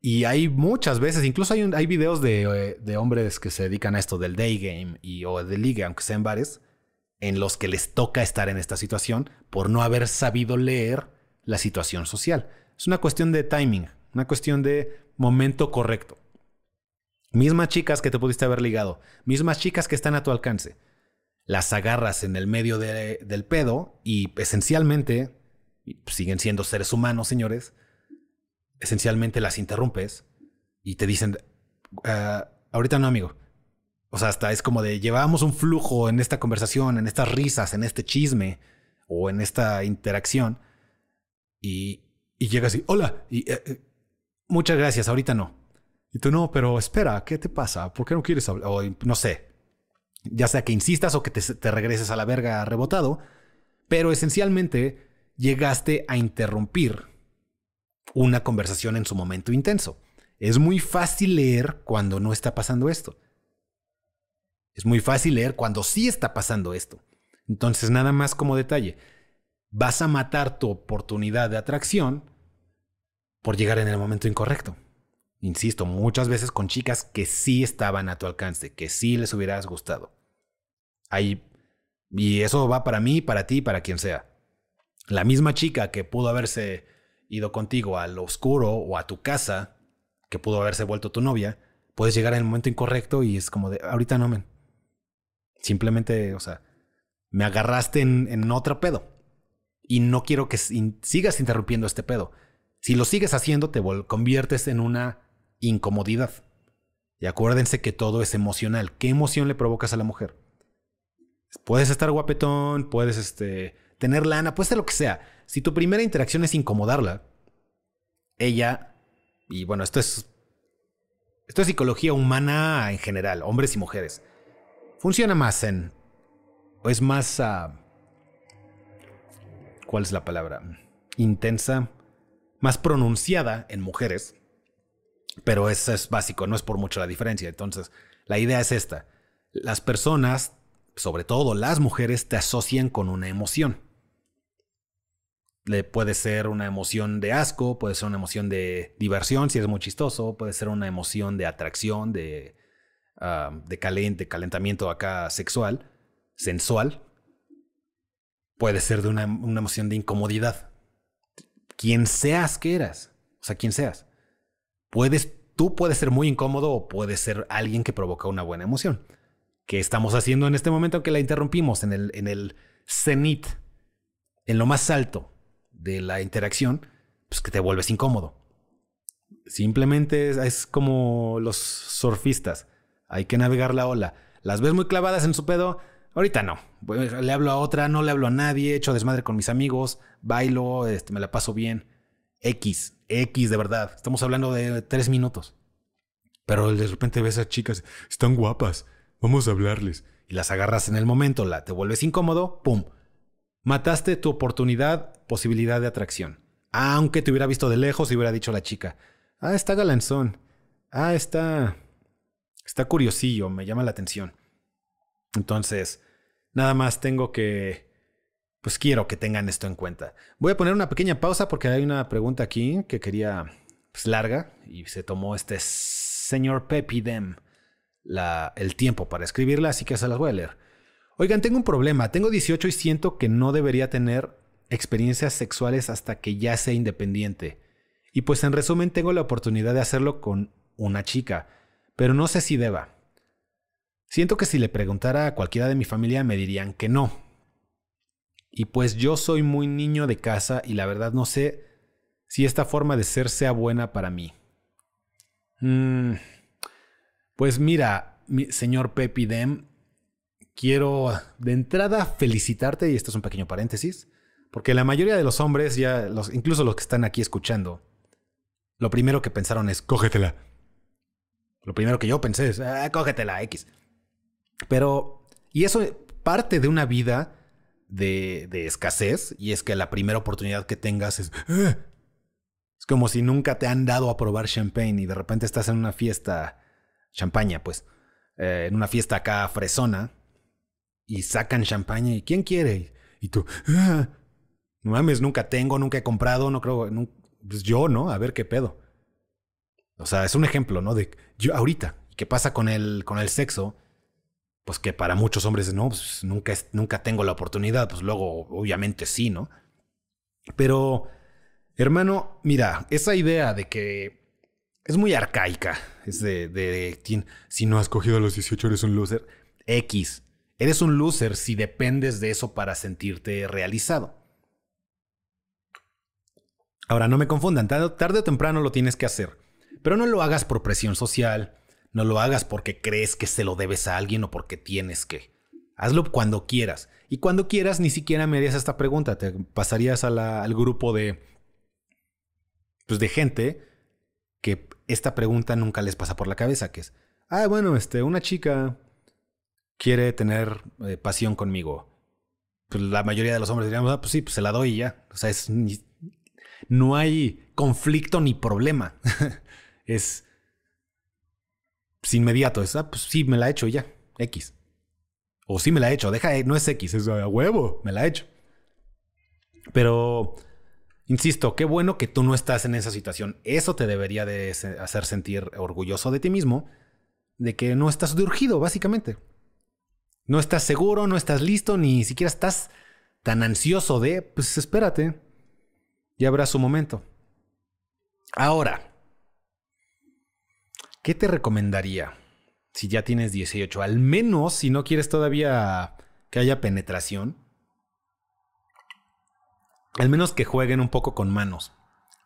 Y hay muchas veces, incluso hay, hay videos de, eh, de, hombres que se dedican a esto del day game y, o de liga, aunque sean bares, en los que les toca estar en esta situación por no haber sabido leer la situación social. Es una cuestión de timing, una cuestión de momento correcto. Mismas chicas que te pudiste haber ligado, mismas chicas que están a tu alcance. Las agarras en el medio del pedo y esencialmente, siguen siendo seres humanos, señores, esencialmente las interrumpes y te dicen, ah, ahorita no, amigo. O sea, hasta es como de llevábamos un flujo en esta conversación, en estas risas, en este chisme o en esta interacción y, y llegas y, hola, y eh, eh, muchas gracias, ahorita no. Y tú no, pero espera, ¿qué te pasa? ¿Por qué no quieres hablar? No sé. Ya sea que insistas o que te, te regreses a la verga rebotado, pero esencialmente llegaste a interrumpir una conversación en su momento intenso. Es muy fácil leer cuando no está pasando esto. Es muy fácil leer cuando sí está pasando esto. Entonces, nada más como detalle, vas a matar tu oportunidad de atracción por llegar en el momento incorrecto. Insisto, muchas veces con chicas que sí estaban a tu alcance, que sí les hubieras gustado. Ahí, y eso va para mí, para ti, para quien sea. La misma chica que pudo haberse ido contigo al oscuro o a tu casa, que pudo haberse vuelto tu novia, puedes llegar en el momento incorrecto y es como de, ahorita no, men. Simplemente, o sea, me agarraste en, otro pedo. Y no quiero que sigas interrumpiendo este pedo. Si lo sigues haciendo, te conviertes en una incomodidad. Y acuérdense que todo es emocional. ¿Qué emoción le provocas a la mujer? Puedes estar guapetón, puedes este, tener lana, ser lo que sea. Si tu primera interacción es incomodarla, ella, y bueno, esto es, esto es psicología humana en general, hombres y mujeres, funciona más en, o es más, uh, ¿cuál es la palabra? Intensa, más pronunciada en mujeres pero eso es básico, no es por mucho la diferencia. Entonces, la idea es esta. Las personas, sobre todo las mujeres, te asocian con una emoción. Le puede ser una emoción de asco, puede ser una emoción de diversión si es muy chistoso, puede ser una emoción de atracción, de, uh, de calentamiento acá sexual, sensual. Puede ser de una, una emoción de incomodidad. Quien seas que eras, o sea, quien seas puedes, tú puedes ser muy incómodo o puedes ser alguien que provoca una buena emoción. ¿Qué estamos haciendo en este momento que la interrumpimos en el, en el cenit, en lo más alto de la interacción? Pues que te vuelves incómodo. Simplemente es, como los surfistas. Hay que navegar la ola. Las ves muy clavadas en su pedo. Ahorita no. Le hablo a otra, no le hablo a nadie, echo desmadre con mis amigos, bailo, este, me la paso bien. X, X de verdad. Estamos hablando de tres minutos. Pero de repente ves a chicas, están guapas, vamos a hablarles. Y las agarras en el momento, la, te vuelves incómodo, ¡pum! Mataste tu oportunidad, posibilidad de atracción. Aunque te hubiera visto de lejos y hubiera dicho la chica, ah, está galanzón. Ah, está... Está curiosillo, me llama la atención. Entonces, nada más tengo que pues quiero que tengan esto en cuenta. Voy a poner una pequeña pausa porque hay una pregunta aquí que quería, pues larga, y se tomó este señor Pepi Dem la, el tiempo para escribirla, así que se las voy a leer. Oigan, tengo un problema. Tengo 18 y siento que no debería tener experiencias sexuales hasta que ya sea independiente. Y pues en resumen tengo la oportunidad de hacerlo con una chica, pero no sé si deba. Siento que si le preguntara a cualquiera de mi familia me dirían que no, y pues yo soy muy niño de casa y la verdad no sé si esta forma de ser sea buena para mí. Mm, pues mira, mi señor Pepi Dem, quiero de entrada felicitarte, y esto es un pequeño paréntesis, porque la mayoría de los hombres, ya incluso los que están aquí escuchando, lo primero que pensaron es, cógetela. Lo primero que yo pensé es, ah, cógetela, X. Pero, y eso parte de una vida de, escasez y es que la primera oportunidad que tengas es... Ah". Es como si nunca te han dado a probar champagne y de repente estás en una fiesta, champaña pues, eh, en una fiesta acá fresona y sacan champaña y ¿quién quiere? Y tú, ah, no mames, nunca tengo, nunca he comprado, no creo, pues yo, ¿no? A ver qué pedo. O sea, es un ejemplo, ¿no? De yo ahorita, ¿qué pasa con el, con el sexo? Pues que para muchos hombres, no, pues nunca, nunca tengo la oportunidad, pues luego obviamente sí, ¿no? Pero, hermano, mira, esa idea de que es muy arcaica, es de, de, si no has cogido a los 18 eres un loser. X, eres un loser si dependes de eso para sentirte realizado. Ahora, no me confundan, tarde o temprano lo tienes que hacer, pero no lo hagas por presión social, no lo hagas porque crees que se lo debes a alguien o porque tienes que. Hazlo cuando quieras. Y cuando quieras, ni siquiera me harías esta pregunta. Te pasarías al grupo de. Pues de gente que esta pregunta nunca les pasa por la cabeza, que es. Ah, bueno, este, una chica quiere tener eh, pasión conmigo. Pues la mayoría de los hombres dirían, ah, pues sí, pues se la doy y ya. O sea, es. no hay conflicto ni problema. [laughs] es inmediato. Es, ah, pues sí, me la he hecho ya. X. O sí me la he hecho. Deja, no es X, es a huevo, me la he hecho. Pero, insisto, qué bueno que tú no estás en esa situación. Eso te debería de hacer sentir orgulloso de ti mismo, de que no estás urgido, básicamente. No estás seguro, no estás listo, ni siquiera estás tan ansioso de, pues espérate, ya habrá su momento. Ahora, ¿Qué te recomendaría si ya tienes 18? Al menos si no quieres todavía que haya penetración. Al menos que jueguen un poco con manos.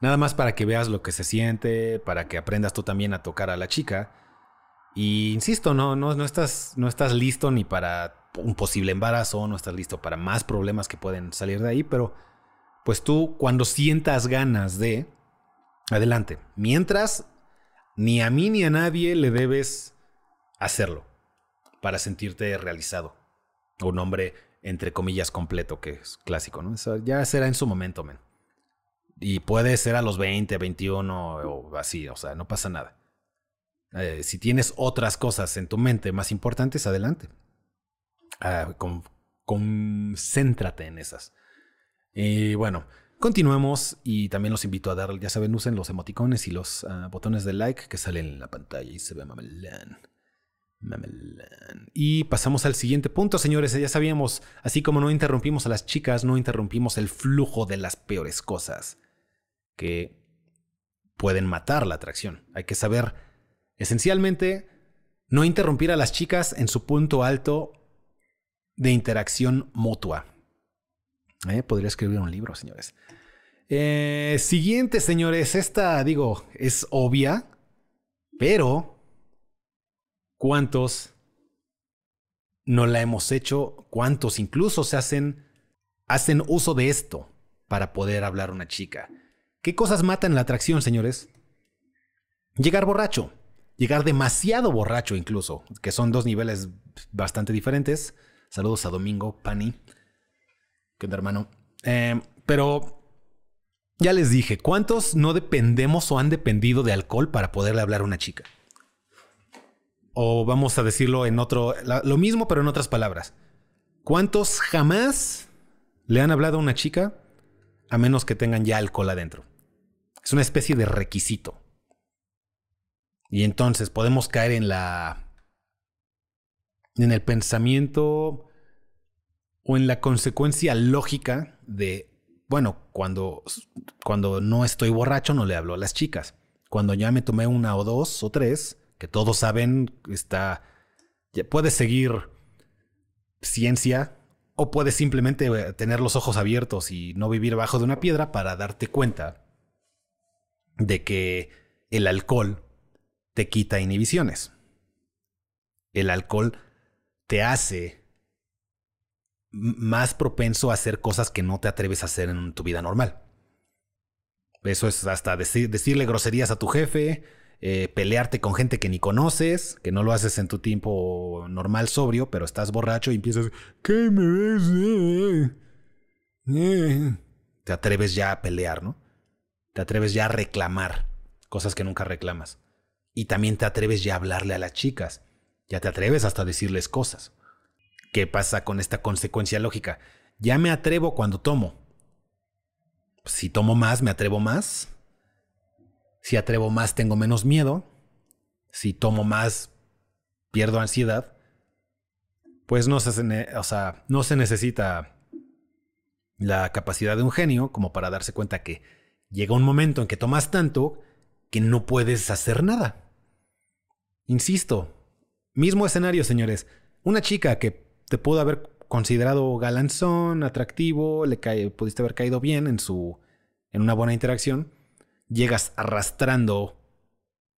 Nada más para que veas lo que se siente, para que aprendas tú también a tocar a la chica. Y insisto, no, no, no, estás, no estás listo ni para un posible embarazo, no estás listo para más problemas que pueden salir de ahí, pero pues tú cuando sientas ganas de, adelante. Mientras ni a mí ni a nadie le debes hacerlo para sentirte realizado. Un hombre, entre comillas, completo, que es clásico, ¿no? Eso ya será en su momento, men. Y puede ser a los 20, 21 o así, o sea, no pasa nada. Eh, si tienes otras cosas en tu mente más importantes, adelante. Ah, concéntrate en esas. Y bueno, Continuemos y también los invito a dar, ya saben, usen los emoticones y los ah, botones de like que salen en la pantalla y se ve mamelán. Mamelán. Y pasamos al siguiente punto, señores. Ya sabíamos, así como no interrumpimos a las chicas, no interrumpimos el flujo de las peores cosas que pueden matar la atracción. Hay que saber, esencialmente, no interrumpir a las chicas en su punto alto de interacción mutua. Eh, podría escribir un libro, señores. Eh, siguiente, señores. Esta, digo, es obvia, pero ¿cuántos no la hemos hecho? ¿Cuántos incluso se hacen, hacen uso de esto para poder hablar a una chica? ¿Qué cosas matan la atracción, señores? Llegar borracho. Llegar demasiado borracho incluso, que son dos niveles bastante diferentes. Saludos a Domingo, Pani. ¿Qué onda, hermano? Eh, pero ya les dije, ¿cuántos no dependemos o han dependido de alcohol para poderle hablar a una chica? O vamos a decirlo en otro, lo mismo pero en otras palabras. ¿Cuántos jamás le han hablado a una chica a menos que tengan ya alcohol adentro? Es una especie de requisito. Y entonces podemos caer en la en el pensamiento o en la consecuencia lógica de, bueno, cuando, cuando no estoy borracho no le hablo a las chicas. Cuando ya me tomé una o dos o tres, que todos saben, está, puedes seguir ciencia o puedes simplemente eh, tener los ojos abiertos y no vivir bajo de una piedra para darte cuenta de que el alcohol te quita inhibiciones. El alcohol te hace más propenso a hacer cosas que no te atreves a hacer en tu vida normal. Eso es hasta decirle groserías a tu jefe, eh, pelearte con gente que ni conoces, que no lo haces en tu tiempo normal sobrio, pero estás borracho y empiezas, ¿qué me ves? Eh". Te atreves ya a pelear, ¿no? Te atreves ya a reclamar cosas que nunca reclamas. Y también te atreves ya a hablarle a las chicas. Ya te atreves hasta a decirles cosas. ¿Qué pasa con esta consecuencia lógica? Ya me atrevo cuando tomo. Si tomo más, me atrevo más. Si atrevo más, tengo menos miedo. Si tomo más, pierdo ansiedad. Pues no se, o sea, no se necesita la capacidad de un genio como para darse cuenta que llega un momento en que tomas tanto que no puedes hacer nada. Insisto, mismo escenario, señores. Una chica que te pudo haber considerado galanzón, atractivo, le cae, pudiste haber caído bien en su en una buena interacción, llegas arrastrando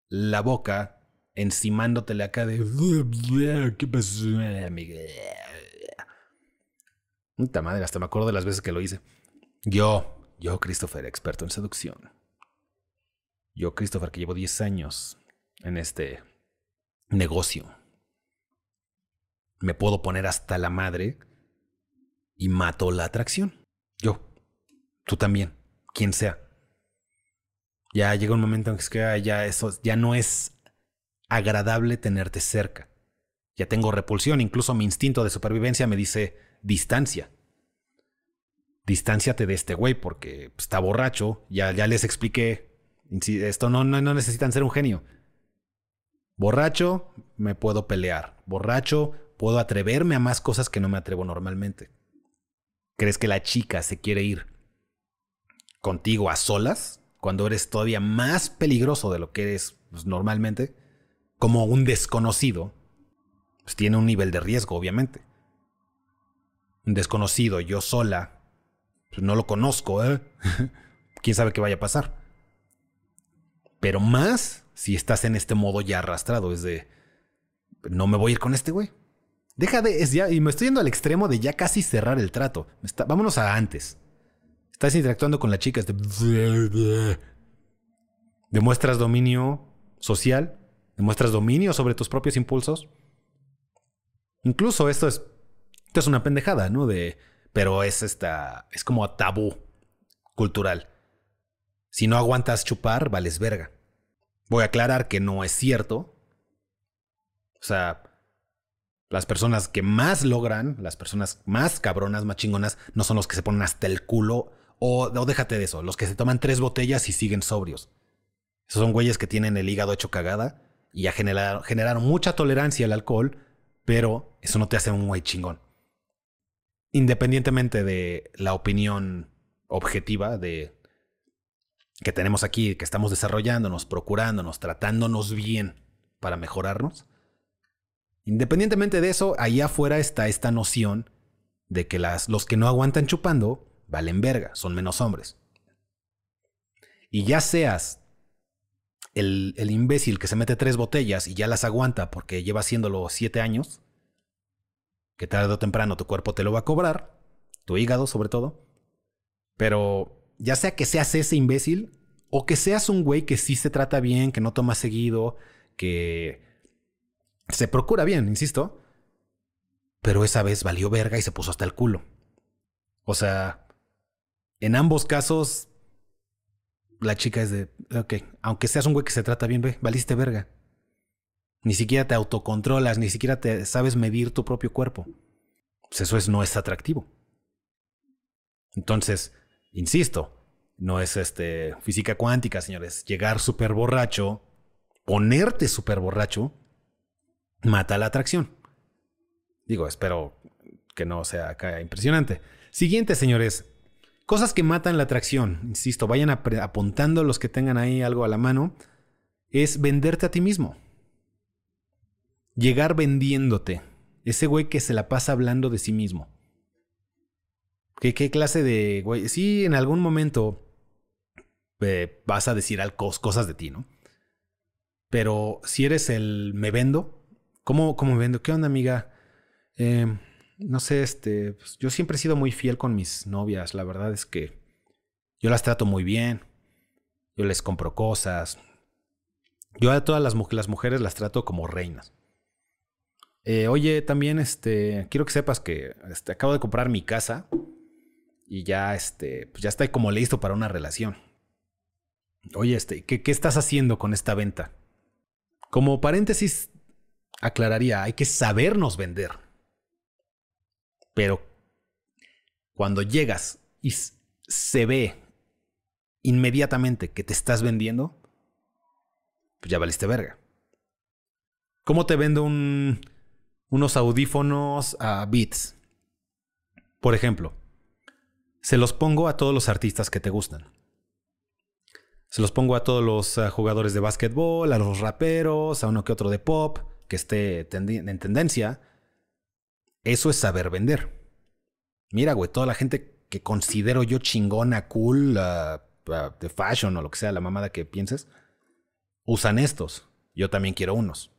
la boca, encimándotele acá de ¿qué pasó, amiga? Puta madre, hasta me acuerdo de las veces que lo hice. Yo, yo, Christopher, experto en seducción. Yo, Christopher, que llevo 10 años en este negocio. Me puedo poner hasta la madre y mato la atracción. Yo. Tú también. Quien sea. Ya llega un momento en que ya eso ya no es agradable tenerte cerca. Ya tengo repulsión, incluso mi instinto de supervivencia me dice distancia. Distánciate de este güey porque está borracho. Ya, ya les expliqué. Esto no, no, no necesitan ser un genio. Borracho, me puedo pelear. Borracho, puedo atreverme a más cosas que no me atrevo normalmente. ¿Crees que la chica se quiere ir contigo a solas cuando eres todavía más peligroso de lo que eres pues, normalmente? Como un desconocido, pues tiene un nivel de riesgo, obviamente un desconocido, yo sola, pues no lo conozco, ¿eh? [laughs] ¿Quién sabe qué vaya a pasar? Pero más si estás en este modo ya arrastrado, es de, no me voy a ir con este güey. Deja de, es ya, y me estoy yendo al extremo de ya casi cerrar el trato. vámonos a antes. Estás interactuando con la chica, de, demuestras dominio social, demuestras dominio sobre tus propios impulsos. Incluso esto es esto es una pendejada, ¿no? De, pero es esta, es como tabú cultural. Si no aguantas chupar, vales verga. Voy a aclarar que no es cierto. O sea, las personas que más logran, las personas más cabronas, más chingonas, no son los que se ponen hasta el culo. O, déjate de eso, los que se toman tres botellas y siguen sobrios. Esos son güeyes que tienen el hígado hecho cagada y ya generaron, generaron mucha tolerancia al alcohol, pero eso no te hace un güey chingón independientemente de la opinión objetiva de que tenemos aquí, que estamos desarrollándonos, procurándonos, tratándonos bien para mejorarnos, independientemente de eso, ahí afuera está esta noción de que las, los que no aguantan chupando valen verga, son menos hombres. Y ya seas el, el imbécil que se mete tres botellas y ya las aguanta porque lleva haciéndolo siete años, que tarde o temprano tu cuerpo te lo va a cobrar, tu hígado sobre todo. Pero ya sea que seas ese imbécil o que seas un güey que sí se trata bien, que no toma seguido, que se procura bien, insisto. Pero esa vez valió verga y se puso hasta el culo. O sea, en ambos casos, la chica es de, ok, aunque seas un güey que se trata bien, ve, valiste verga. Ni siquiera te autocontrolas, ni siquiera te sabes medir tu propio cuerpo. Pues eso es, no es atractivo. Entonces, insisto, no es este física cuántica, señores. Llegar súper borracho, ponerte súper borracho, mata la atracción. Digo, espero que no sea acá impresionante. Siguiente, señores. Cosas que matan la atracción. Insisto, vayan apuntando los que tengan ahí algo a la mano. Es venderte a ti mismo llegar vendiéndote. Ese güey que se la pasa hablando de sí mismo. ¿Qué, clase de güey? Sí, en algún momento eh, vas a decir cosas de ti, ¿no? Pero si eres el me vendo, ¿cómo, me vendo? ¿Qué onda, amiga? Eh, no sé, este, pues, yo siempre he sido muy fiel con mis novias. La verdad es que yo las trato muy bien. Yo les compro cosas. Yo a todas las, las mujeres las trato como reinas. Eh, oye, también este, quiero que sepas que este, acabo de comprar mi casa y ya, este, pues ya estoy como listo para una relación. Oye, este, ¿qué, ¿qué estás haciendo con esta venta? Como paréntesis, aclararía, hay que sabernos vender. Pero cuando llegas y se ve inmediatamente que te estás vendiendo, pues ya valiste verga. ¿Cómo te vendo un, unos audífonos a Beats? Por ejemplo, se los pongo a todos los artistas que te gustan. Se los pongo a todos los uh, jugadores de básquetbol, a los raperos, a uno que otro de pop, que esté en tendencia. Eso es saber vender. Mira, güey, toda la gente que considero yo chingona, cool, uh, uh, de fashion o lo que sea, la mamada que pienses, usan estos. Yo también quiero unos.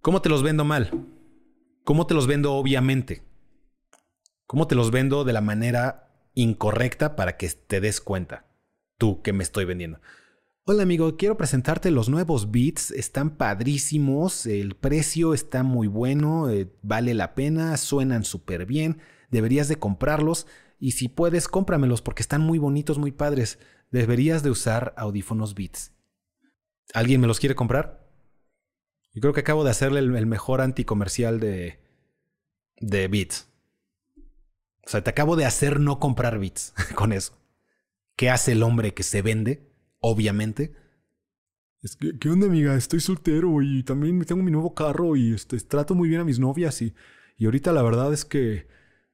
¿Cómo te los vendo mal? ¿Cómo te los vendo obviamente? ¿Cómo te los vendo de la manera incorrecta para que te des cuenta? Tú que me estoy vendiendo. Hola amigo, quiero presentarte los nuevos Beats, están padrísimos, el precio está muy bueno, eh, vale la pena, suenan súper bien, deberías de comprarlos y si puedes cómpramelos porque están muy bonitos, muy padres, deberías de usar audífonos Beats. ¿Alguien me los quiere comprar? Yo creo que acabo de hacerle el, el mejor anticomercial de, de Beats. O sea, te acabo de hacer no comprar bits [laughs] con eso. ¿Qué hace el hombre que se vende? Obviamente. Es que, ¿qué onda, amiga? Estoy soltero y también tengo mi nuevo carro y este, trato muy bien a mis novias y, y ahorita la verdad es que,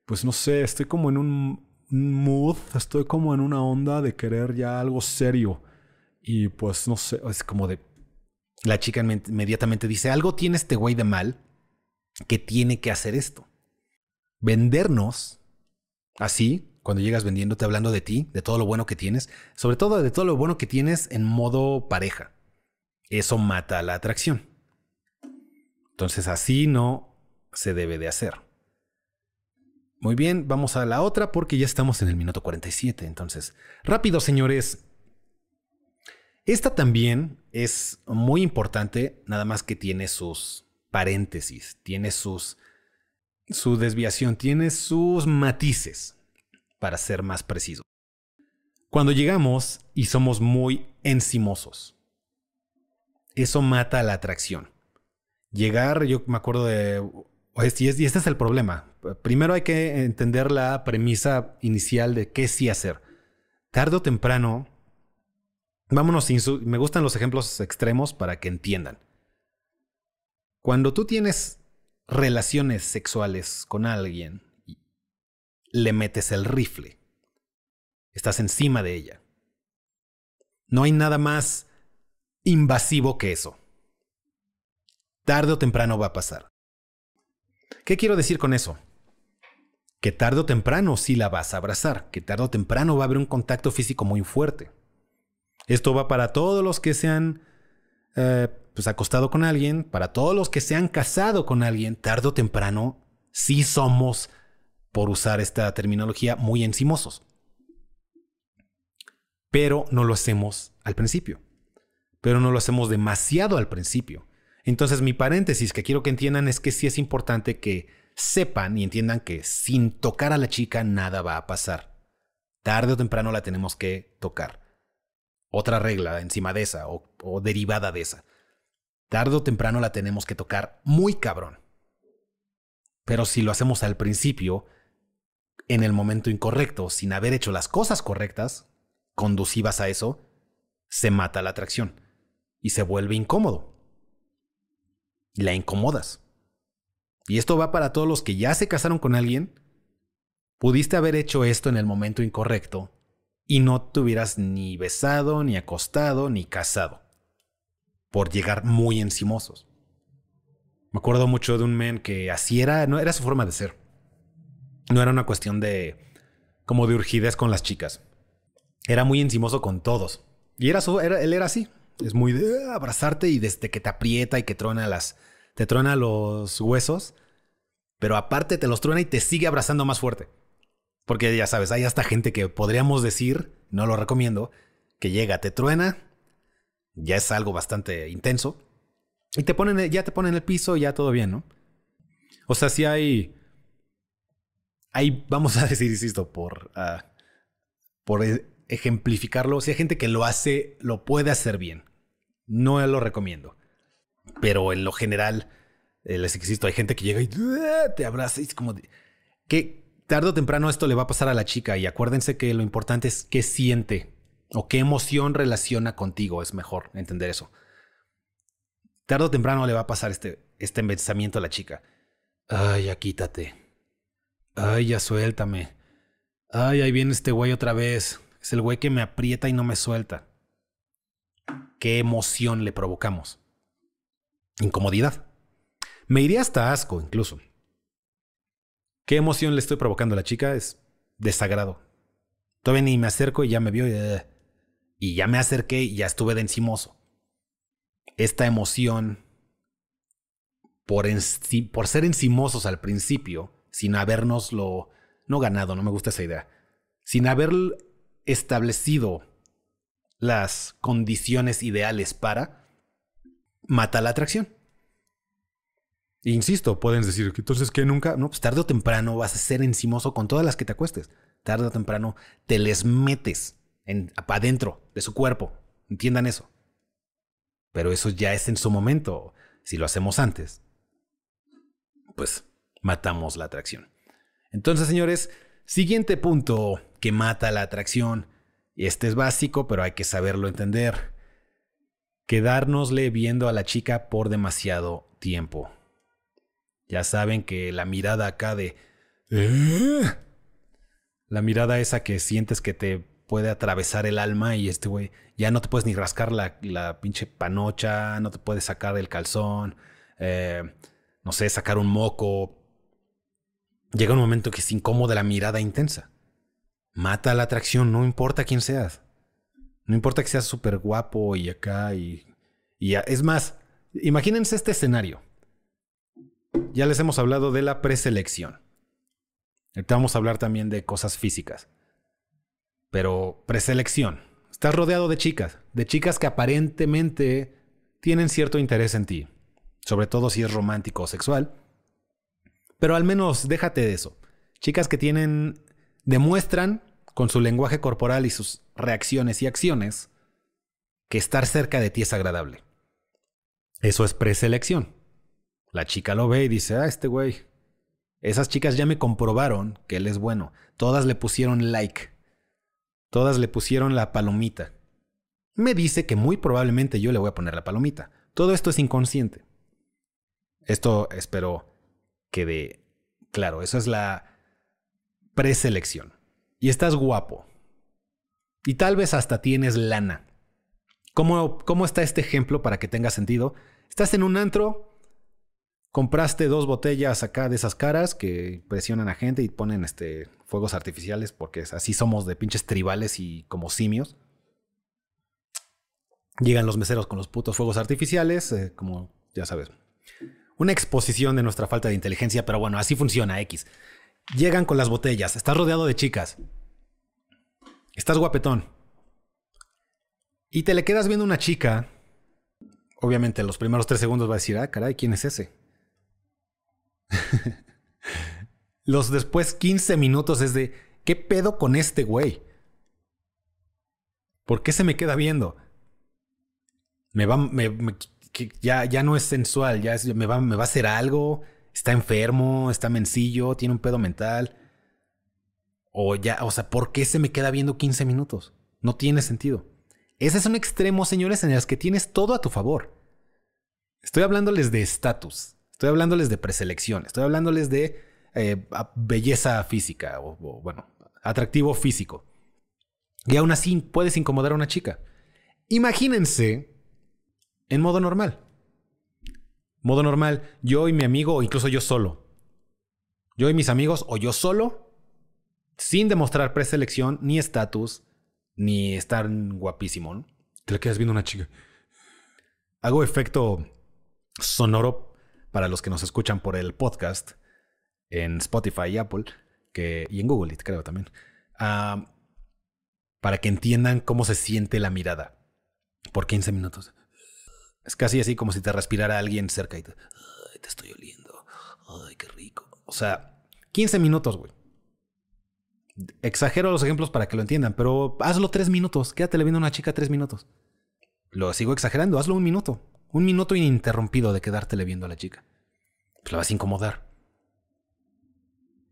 pues no sé, estoy como en un, mood, estoy como en una onda de querer ya algo serio. Y pues no sé, es como de... La chica inmediatamente dice, algo tiene este güey de mal que tiene que hacer esto. Vendernos Así, cuando llegas vendiéndote hablando de ti, de todo lo bueno que tienes, sobre todo de todo lo bueno que tienes en modo pareja. Eso mata la atracción. Entonces así no se debe de hacer. Muy bien, vamos a la otra porque ya estamos en el minuto 47. Entonces, rápido señores. Esta también es muy importante, nada más que tiene sus paréntesis, tiene sus su desviación tiene sus matices, para ser más preciso. Cuando llegamos y somos muy encimosos, eso mata la atracción. Llegar, yo me acuerdo de... Y este es el problema. Primero hay que entender la premisa inicial de qué sí hacer. Tarde o temprano, vámonos, me gustan los ejemplos extremos para que entiendan. Cuando tú tienes relaciones sexuales con alguien, le metes el rifle. Estás encima de ella. No hay nada más invasivo que eso. Tarde o temprano va a pasar. ¿Qué quiero decir con eso? Que tarde o temprano sí la vas a abrazar, que tarde o temprano va a haber un contacto físico muy fuerte. Esto va para todos los que se han eh, pues acostado con alguien, para todos los que se han casado con alguien, tarde o temprano, sí somos, por usar esta terminología, muy encimosos. Pero no lo hacemos al principio. Pero no lo hacemos demasiado al principio. Entonces mi paréntesis que quiero que entiendan es que sí es importante que sepan y entiendan que sin tocar a la chica nada va a pasar. Tarde o temprano la tenemos que tocar. Otra regla encima de esa o, o derivada de esa tarde o temprano la tenemos que tocar muy cabrón. Pero si lo hacemos al principio, en el momento incorrecto, sin haber hecho las cosas correctas, conducivas a eso, se mata la atracción y se vuelve incómodo. Y la incomodas. Y esto va para todos los que ya se casaron con alguien. Pudiste haber hecho esto en el momento incorrecto y no te hubieras ni besado, ni acostado, ni casado por llegar muy encimosos. Me acuerdo mucho de un men que así era, no era su forma de ser. No era una cuestión de como de urgidez con las chicas. Era muy encimoso con todos. Y era, su, él era así. Es muy de ah, abrazarte y desde que te aprieta y que truena las te truena los huesos, pero aparte te los truena y te sigue abrazando más fuerte. Porque ya sabes, hay hasta gente que podríamos decir, no lo recomiendo, que llega, te truena, ya es algo bastante intenso. Y te ponen, ya te ponen el piso ya todo bien, ¿no? O sea, si hay. Hay, vamos a [laughs] decir, insisto, por, uh, por e, ejemplificarlo, si hay gente que lo hace, lo puede hacer bien. No lo recomiendo. Pero en lo general, eh, les existo, hay gente que llega y te abraza es como que tarde o temprano esto le va a pasar a la chica y acuérdense que lo importante es qué siente o qué emoción relaciona contigo, es mejor entender eso. Tarde o temprano le va a pasar este, este pensamiento a la chica. Ay, ya quítate. Ay, ya suéltame. Ay, ahí viene este güey otra vez. Es el güey que me aprieta y no me suelta. ¿Qué emoción le provocamos? Incomodidad. Me iría hasta asco incluso. ¿Qué emoción le estoy provocando a la chica? Es desagrado. Todavía ni me acerco y ya me vio y, eh, y ya me acerqué y ya estuve de encimoso. Esta emoción por, por ser encimosos al principio, sin habernoslo, no ganado, no me gusta esa idea, sin haber establecido las condiciones ideales para, mata la atracción. Insisto, pueden decir que entonces que nunca, no, pues tarde o temprano vas a ser encimoso con todas las que te acuestes. Tarde o temprano te les metes en, adentro de su cuerpo. Entiendan eso. Pero eso ya es en su momento. Si lo hacemos antes, pues matamos la atracción. Entonces, señores, siguiente punto que mata la atracción. Y este es básico, pero hay que saberlo entender. Quedárnosle viendo a la chica por demasiado tiempo. Ya saben que la mirada acá de... ¿Eh? La mirada esa que sientes que te puede atravesar el alma y este güey ya no te puedes ni rascar la, la pinche panocha, no te puedes sacar el calzón, eh, no sé, sacar un moco. Llega un momento que es incómoda la mirada intensa. Mata la atracción, no importa quién seas. No importa que seas súper guapo y acá y, y... Es más, imagínense este escenario. Ya les hemos hablado de la preselección. Ahorita vamos a hablar también de cosas físicas. Pero preselección. Estás rodeado de chicas, de chicas que aparentemente tienen cierto interés en ti, sobre todo si es romántico o sexual. Pero al menos déjate de eso. Chicas que tienen, demuestran con su lenguaje corporal y sus reacciones y acciones que estar cerca de ti es agradable. Eso es preselección. La chica lo ve y dice, ah, este güey. Esas chicas ya me comprobaron que él es bueno. Todas le pusieron like. Todas le pusieron la palomita. Me dice que muy probablemente yo le voy a poner la palomita. Todo esto es inconsciente. Esto espero quede claro. Eso es la preselección. Y estás guapo. Y tal vez hasta tienes lana. ¿Cómo, ¿Cómo está este ejemplo para que tenga sentido? Estás en un antro, compraste dos botellas acá de esas caras que presionan a gente y ponen este, fuegos artificiales porque así somos de pinches tribales y como simios. Llegan los meseros con los putos fuegos artificiales, eh, como ya sabes. Una exposición de nuestra falta de inteligencia, pero bueno, así funciona X. Llegan con las botellas, estás rodeado de chicas. Estás guapetón. Y te le quedas viendo una chica. Obviamente, los primeros tres segundos va a decir, ah, caray, ¿quién es ese? [laughs] Los después 15 minutos es de, ¿qué pedo con este güey? ¿Por qué se me queda viendo? Me va, ya, ya no es sensual, ya me, va, me va a hacer algo, está enfermo, está mencillo, tiene un pedo mental. O ya, o sea, ¿por qué se me queda viendo 15 minutos? No tiene sentido. Ese es un extremo, señores, en el que tienes todo a tu favor. Estoy hablándoles de estatus. Estoy hablándoles de preselección, estoy hablándoles de eh, belleza física o, bueno, atractivo físico. Y aún así puedes incomodar a una chica. Imagínense en modo normal. Modo normal, yo y mi amigo o incluso yo solo. Yo y mis amigos o yo solo, sin demostrar preselección, ni estatus, ni estar guapísimo. Te le quedas viendo a una chica. Hago efecto sonoro para los que nos escuchan por el podcast en Spotify y Apple, que, y en Google, creo también, para que entiendan cómo se siente la mirada por 15 minutos. Es casi así como si te respirara alguien cerca y te, te estoy oliendo. Ay, qué rico. O sea, 15 minutos, güey. Exagero los ejemplos para que lo entiendan, pero hazlo tres minutos. Quédate viendo a una chica tres minutos. Lo sigo exagerando, hazlo un minuto. Un minuto ininterrumpido de quedártele viendo a la chica. Pues la vas a incomodar.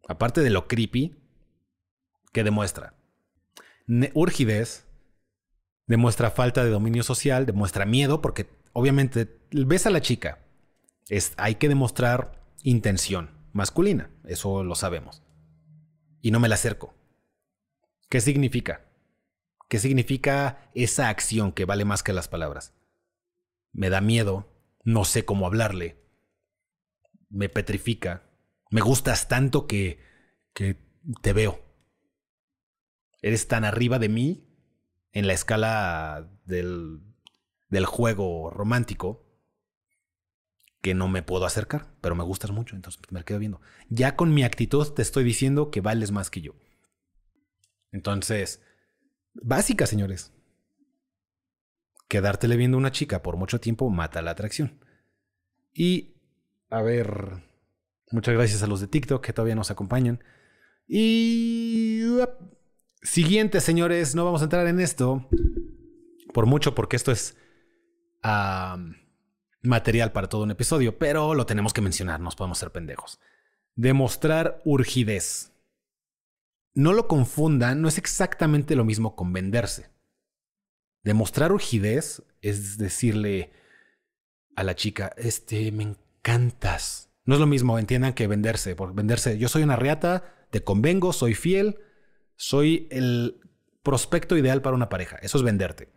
Aparte de lo creepy que demuestra. urgidez demuestra falta de dominio social, demuestra miedo, porque obviamente ves a la chica. Hay que demostrar intención masculina, eso lo sabemos. Y no me la acerco. ¿Qué significa? ¿Qué significa esa acción que vale más que las palabras? Me da miedo, no sé cómo hablarle, me petrifica, me gustas tanto que, que te veo. Eres tan arriba de mí en la escala del, del juego romántico que no me puedo acercar, pero me gustas mucho, entonces me quedo viendo. Ya con mi actitud te estoy diciendo que vales más que yo. Entonces, básica, señores. Quedártele viendo a una chica por mucho tiempo mata la atracción. Y, a ver, muchas gracias a los de TikTok que todavía nos acompañan. Y... Siguiente, señores, no vamos a entrar en esto por mucho porque esto es material para todo un episodio, pero lo tenemos que mencionar, nos podemos ser pendejos. Demostrar urgidez. No lo confundan, no es exactamente lo mismo con venderse. Demostrar urgidez es decirle a la chica, este, me encantas. No es lo mismo, entiendan que venderse. Por venderse, yo soy una riata, te convengo, soy fiel, soy el prospecto ideal para una pareja. Eso es venderte.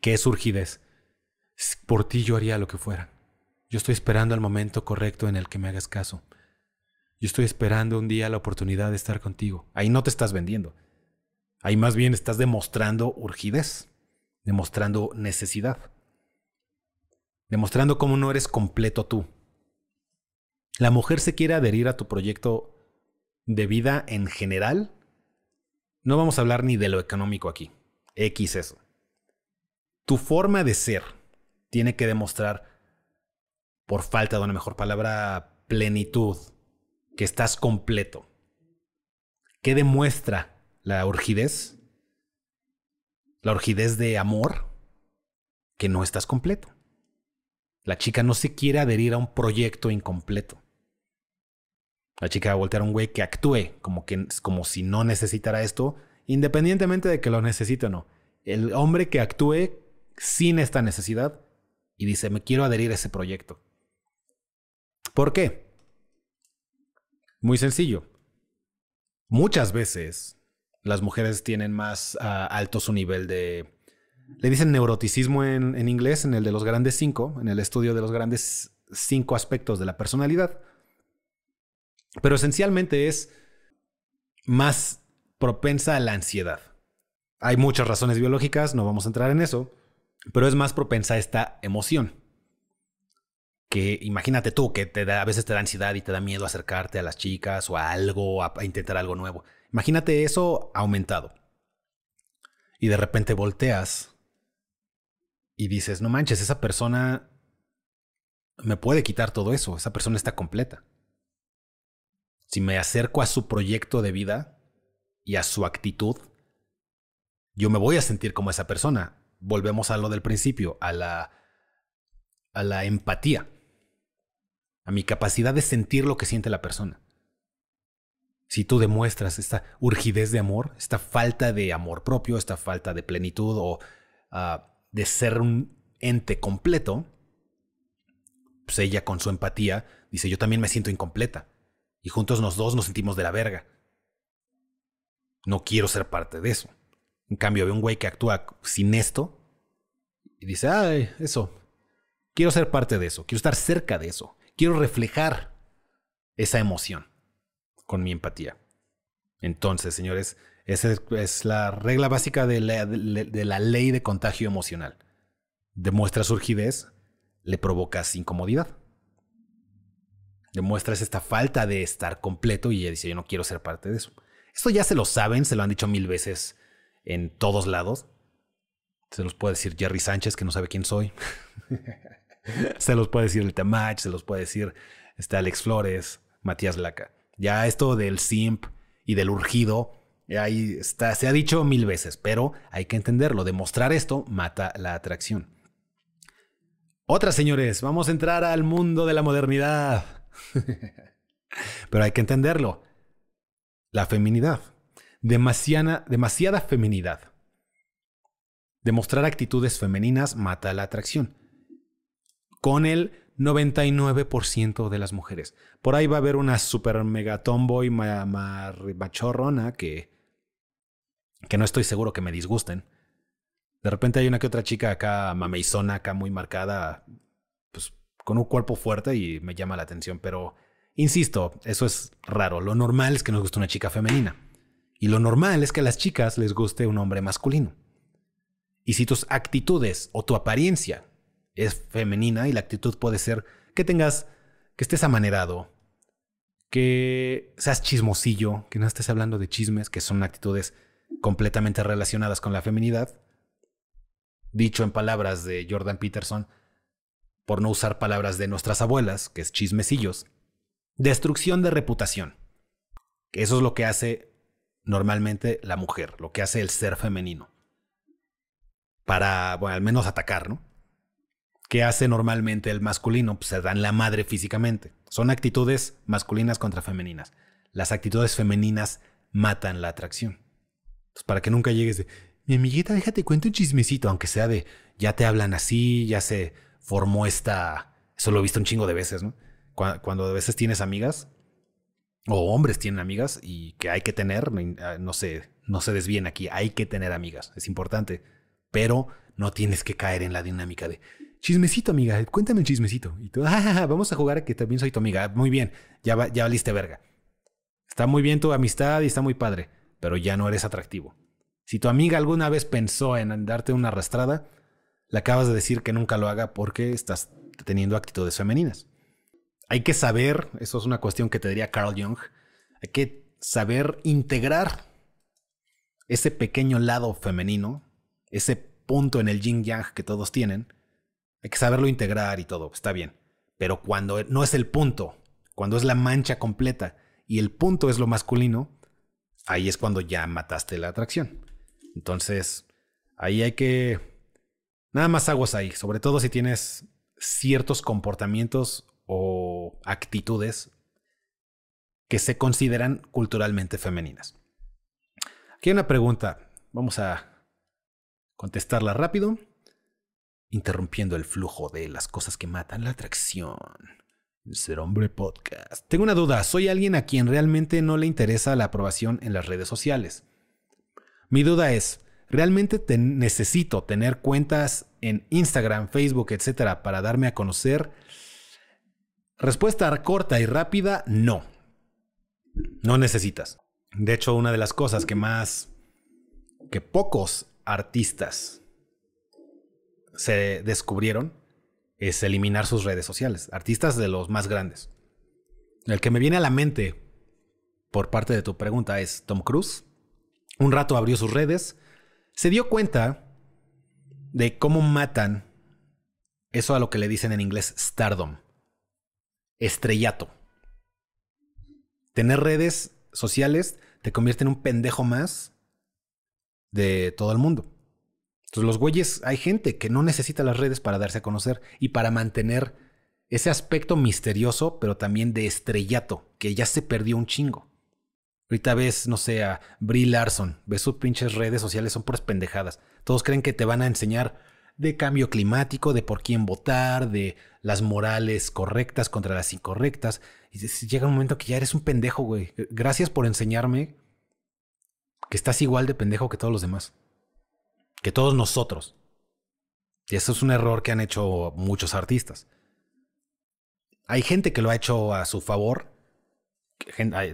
¿Qué es urgidez? Por ti yo haría lo que fuera. Yo estoy esperando el momento correcto en el que me hagas caso. Yo estoy esperando un día la oportunidad de estar contigo. Ahí no te estás vendiendo. Ahí más bien estás demostrando urgidez, demostrando necesidad, demostrando cómo no eres completo tú. La mujer se quiere adherir a tu proyecto de vida en general. No vamos a hablar ni de lo económico aquí. X eso. Tu forma de ser tiene que demostrar, por falta de una mejor palabra, plenitud, que estás completo. ¿Qué demuestra la urgidez? La urgidez de amor, que no estás completo. La chica no se quiere adherir a un proyecto incompleto. La chica va a voltear a un güey que actúe como, que, como si no necesitara esto, independientemente de que lo necesite o no. El hombre que actúe sin esta necesidad y dice, me quiero adherir a ese proyecto. ¿Por qué? Muy sencillo. Muchas veces las mujeres tienen más ah, alto su nivel de... Le dicen neuroticismo en, en inglés, en el de los grandes cinco, en el estudio de los grandes cinco aspectos de la personalidad. Pero esencialmente es más propensa a la ansiedad. Hay muchas razones biológicas, no vamos a entrar en eso, pero es más propensa a esta emoción. Que imagínate tú que te da, a veces te da ansiedad y te da miedo acercarte a las chicas o a algo, a, intentar algo nuevo. Imagínate eso aumentado. Y de repente volteas y dices, no manches, esa persona me puede quitar todo eso, esa persona está completa. Si me acerco a su proyecto de vida y a su actitud, yo me voy a sentir como esa persona volvemos a lo del principio, a la, a la empatía, a mi capacidad de sentir lo que siente la persona. Si tú demuestras esta urgidez de amor, esta falta de amor propio, esta falta de plenitud o ah, de ser un ente completo, pues ella con su empatía dice, yo también me siento incompleta. Y juntos los dos nos sentimos de la verga. No quiero ser parte de eso. En cambio, ve un güey que actúa sin esto y dice, ay, eso, quiero ser parte de eso, quiero estar cerca de eso, quiero reflejar esa emoción con mi empatía. Entonces, señores, esa es la regla básica de la, ley de contagio emocional. Demuestras urgidez, le provocas incomodidad. Demuestras esta falta de estar completo y ella dice, yo no quiero ser parte de eso. Esto ya se lo saben, se lo han dicho mil veces en todos lados. Se los puede decir Jerry Sánchez, que no sabe quién soy. [laughs] se los puede decir el Temach, se los puede decir este Alex Flores, Matías Laca. Ya esto del simp y del urgido, ahí está, se ha dicho mil veces, pero hay que entenderlo. Demostrar esto mata la atracción. Otra, señores, vamos a entrar al mundo de la modernidad. [laughs] Pero hay que entenderlo. La feminidad. Demasiada, demasiada feminidad. Demostrar actitudes femeninas mata la atracción. Con el 99% de las mujeres. Por ahí va a haber una super mega tomboy machorrona que, que no estoy seguro que me disgusten. De repente hay una que otra chica acá mameizona, acá muy marcada, pues con un cuerpo fuerte y me llama la atención, pero insisto, eso es raro. Lo normal es que nos guste una chica femenina. Y lo normal es que a las chicas les guste un hombre masculino. Y si tus actitudes o tu apariencia es femenina y la actitud puede ser que tengas, que estés amanerado, que seas chismosillo, que no estés hablando de chismes, que son actitudes completamente relacionadas con la feminidad, dicho en palabras de Jordan Peterson, por no usar palabras de nuestras abuelas, que es chismecillos, destrucción de reputación. Eso es lo que hace normalmente la mujer, lo que hace el ser femenino. Para, bueno, al menos atacar, ¿no? ¿Qué hace normalmente el masculino? Pues se dan la madre físicamente. Son actitudes masculinas contra femeninas. Las actitudes femeninas matan la atracción. Para que nunca llegues de, mi amiguita, déjate cuento un chismecito, aunque sea de, ya te hablan así, ya se formó esta... Eso lo he visto un chingo de veces, ¿no? Cuando, a veces tienes amigas, o hombres tienen amigas, y que hay que tener, ah, no sé, no se desvíen aquí, hay que tener amigas, es importante, pero no tienes que caer en la dinámica de, chismecito, amiga, cuéntame un chismecito. Y tú, [laughs] ah, vamos a jugar a que también soy tu amiga. Muy bien, ya, ya valiste verga. Está muy bien tu amistad y está muy padre, pero ya no eres atractivo. Si tu amiga alguna vez pensó en darte una arrastrada, le acabas de decir que nunca lo haga porque estás teniendo actitudes femeninas. Hay que saber, eso es una cuestión que te diría Carl Jung, hay que saber integrar ese pequeño lado femenino, ese punto en el yin yang que todos tienen, hay que saberlo integrar y todo, está bien. Pero cuando no es el punto, cuando es la mancha completa y el punto es lo masculino, ahí es cuando ya mataste la atracción. Entonces, ahí hay que... Nada más aguas ahí, sobre todo si tienes ciertos comportamientos o actitudes que se consideran culturalmente femeninas. Aquí hay una pregunta, vamos a contestarla rápido, interrumpiendo el flujo de las cosas que matan la atracción. Ser hombre podcast. Tengo una duda, soy alguien a quien realmente no le interesa la aprobación en las redes sociales. Mi duda es, ¿realmente necesito tener cuentas en Instagram, Facebook, etcétera, para darme a conocer? Respuesta corta y rápida, no. No necesitas. De hecho, una de las cosas que más, que pocos artistas se descubrieron es eliminar sus redes sociales. Artistas de los más grandes. El que me viene a la mente por parte de tu pregunta es Tom Cruise. Un rato abrió sus redes, se dio cuenta de cómo matan eso a lo que le dicen en inglés stardom, estrellato. Tener redes sociales te convierte en un pendejo más de todo el mundo. Entonces los güeyes, hay gente que no necesita las redes para darse a conocer y para mantener ese aspecto misterioso, pero también de estrellato, que ya se perdió un chingo. Ahorita ves, no sé, a Brie Larson, ves sus pinches redes sociales, son puras pendejadas. Todos creen que te van a enseñar de cambio climático, de por quién votar, de las morales correctas contra las incorrectas. Y llega un momento que ya eres un pendejo, güey. Gracias por enseñarme que estás igual de pendejo que todos los demás. Que todos nosotros. Y eso es un error que han hecho muchos artistas. Hay gente que lo ha hecho a su favor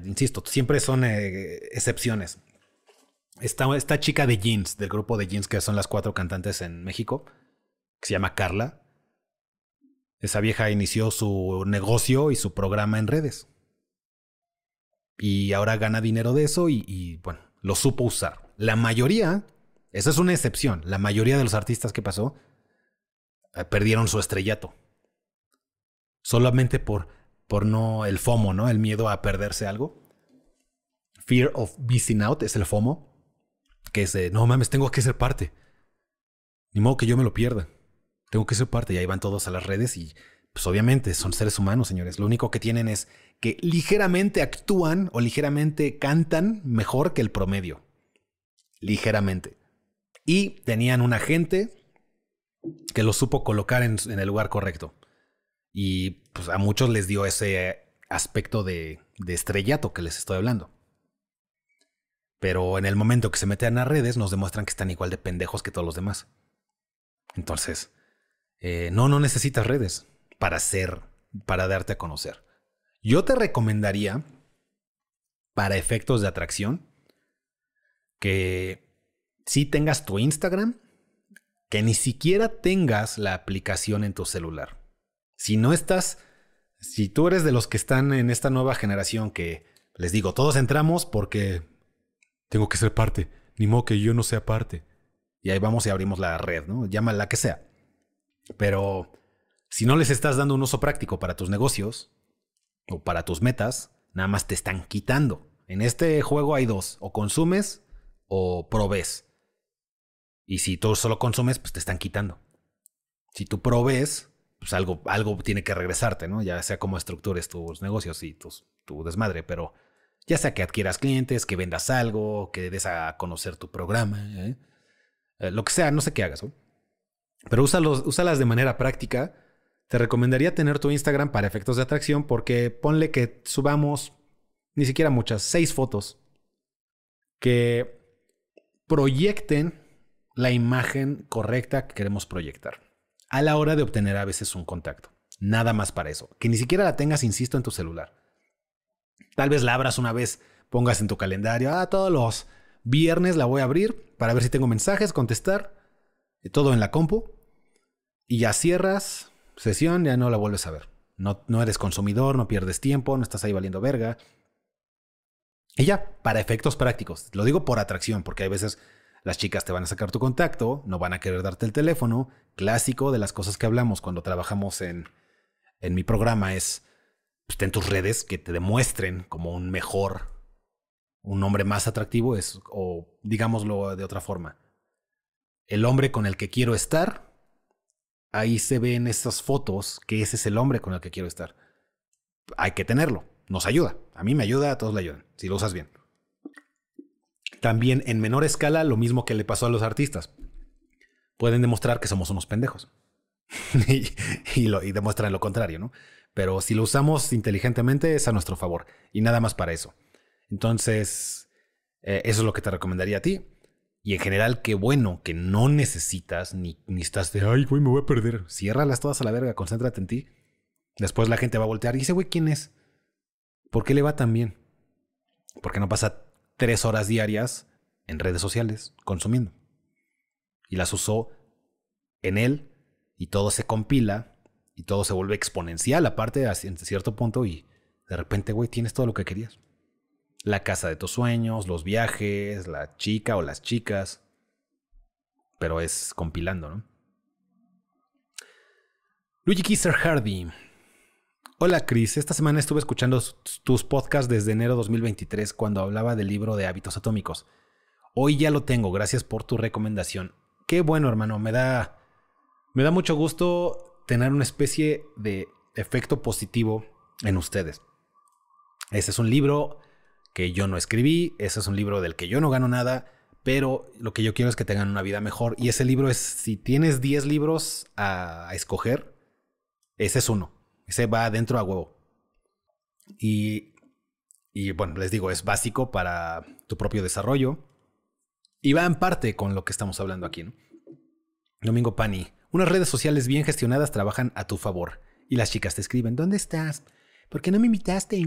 insisto, siempre son eh, excepciones. Esta, esta chica de jeans, del grupo de jeans que son las cuatro cantantes en México, que se llama Carla. Esa vieja inició su negocio y su programa en redes. Y ahora gana dinero de eso y, y bueno, lo supo usar. La mayoría, esa es una excepción, la mayoría de los artistas que pasó eh, perdieron su estrellato. Solamente por por no el FOMO, ¿no? El miedo a perderse algo. Fear of missing out es el FOMO, que es de, no mames, tengo que ser parte. Ni modo que yo me lo pierda. Tengo que ser parte. Y ahí van todos a las redes y, pues obviamente, son seres humanos, señores. Lo único que tienen es que ligeramente actúan o ligeramente cantan mejor que el promedio. Ligeramente. Y tenían un agente que lo supo colocar en, el lugar correcto. Y pues a muchos les dio ese aspecto de, de estrellato que les estoy hablando. Pero en el momento que se meten a redes nos demuestran que están igual de pendejos que todos los demás. Entonces, eh, no, no necesitas redes para ser, para darte a conocer. Yo te recomendaría, para efectos de atracción, que si tengas tu Instagram, que ni siquiera tengas la aplicación en tu celular. Si no estás, si tú eres de los que están en esta nueva generación que les digo, todos entramos porque tengo que ser parte, ni modo que yo no sea parte. Y ahí vamos y abrimos la red, ¿no? Llámala la que sea. Pero si no les estás dando un uso práctico para tus negocios o para tus metas, nada más te están quitando. En este juego hay dos, o consumes o provees. Y si tú solo consumes, pues te están quitando. Si tú provees, pues algo, algo tiene que regresarte, ¿no? Ya sea como estructures tus negocios y tus, tu desmadre, pero ya sea que adquieras clientes, que vendas algo, que des a conocer tu programa, ¿eh? Eh, lo que sea, no sé qué hagas. Pero úsalos, úsalas de manera práctica. Te recomendaría tener tu Instagram para efectos de atracción porque ponle que subamos ni siquiera muchas, seis fotos que proyecten la imagen correcta que queremos proyectar a la hora de obtener a veces un contacto. Nada más para eso. Que ni siquiera la tengas, insisto, en tu celular. Tal vez la abras una vez, pongas en tu calendario, ah, todos los viernes la voy a abrir para ver si tengo mensajes, contestar, todo en la compu. Y ya cierras sesión, ya no la vuelves a ver. No, no eres consumidor, no pierdes tiempo, no estás ahí valiendo verga. Y ya, para efectos prácticos. Lo digo por atracción, porque hay veces las chicas te van a sacar tu contacto, no van a querer darte el teléfono. Clásico de las cosas que hablamos cuando trabajamos en, en mi programa es, pues, ten tus redes que te demuestren como un mejor, un hombre más atractivo, es, o digámoslo de otra forma, el hombre con el que quiero estar, ahí se ven esas fotos que ese es el hombre con el que quiero estar. Hay que tenerlo, nos ayuda, a mí me ayuda, a todos le ayudan, si lo usas bien. También en menor escala, lo mismo que le pasó a los artistas. Pueden demostrar que somos unos pendejos. [laughs] y, lo, y demuestran lo contrario, ¿no? Pero si lo usamos inteligentemente es a nuestro favor. Y nada más para eso. Entonces, eh, eso es lo que te recomendaría a ti. Y en general, qué bueno que no necesitas ni, ni estás de, ay, güey, me voy a perder. Ciérralas todas a la verga, concéntrate en ti. Después la gente va a voltear y dice, güey, ¿quién es? ¿Por qué le va tan bien? Porque no pasa tres horas diarias en redes sociales consumiendo. Y las usó en él y todo se compila y todo se vuelve exponencial aparte en cierto punto y de repente, güey, tienes todo lo que querías. La casa de tus sueños, los viajes, la chica o las chicas. Pero es compilando, ¿no? Luigi Kisser Hardy. Hola Chris, esta semana estuve escuchando tus podcasts desde enero 2023 cuando hablaba del libro de hábitos atómicos. Hoy ya lo tengo, gracias por tu recomendación. Qué bueno hermano, me da, me da mucho gusto tener una especie de efecto positivo en ustedes. Ese es un libro que yo no escribí, ese es un libro del que yo no gano nada, pero lo que yo quiero es que tengan una vida mejor. Y ese libro es, si tienes 10 libros a escoger, ese es uno. Ese va adentro a huevo. Y, y bueno, les digo, es básico para tu propio desarrollo. Y va en parte con lo que estamos hablando aquí, ¿no? Domingo Pani. Unas redes sociales bien gestionadas trabajan a tu favor. Y las chicas te escriben, ¿dónde estás? ¿Por qué no me invitaste?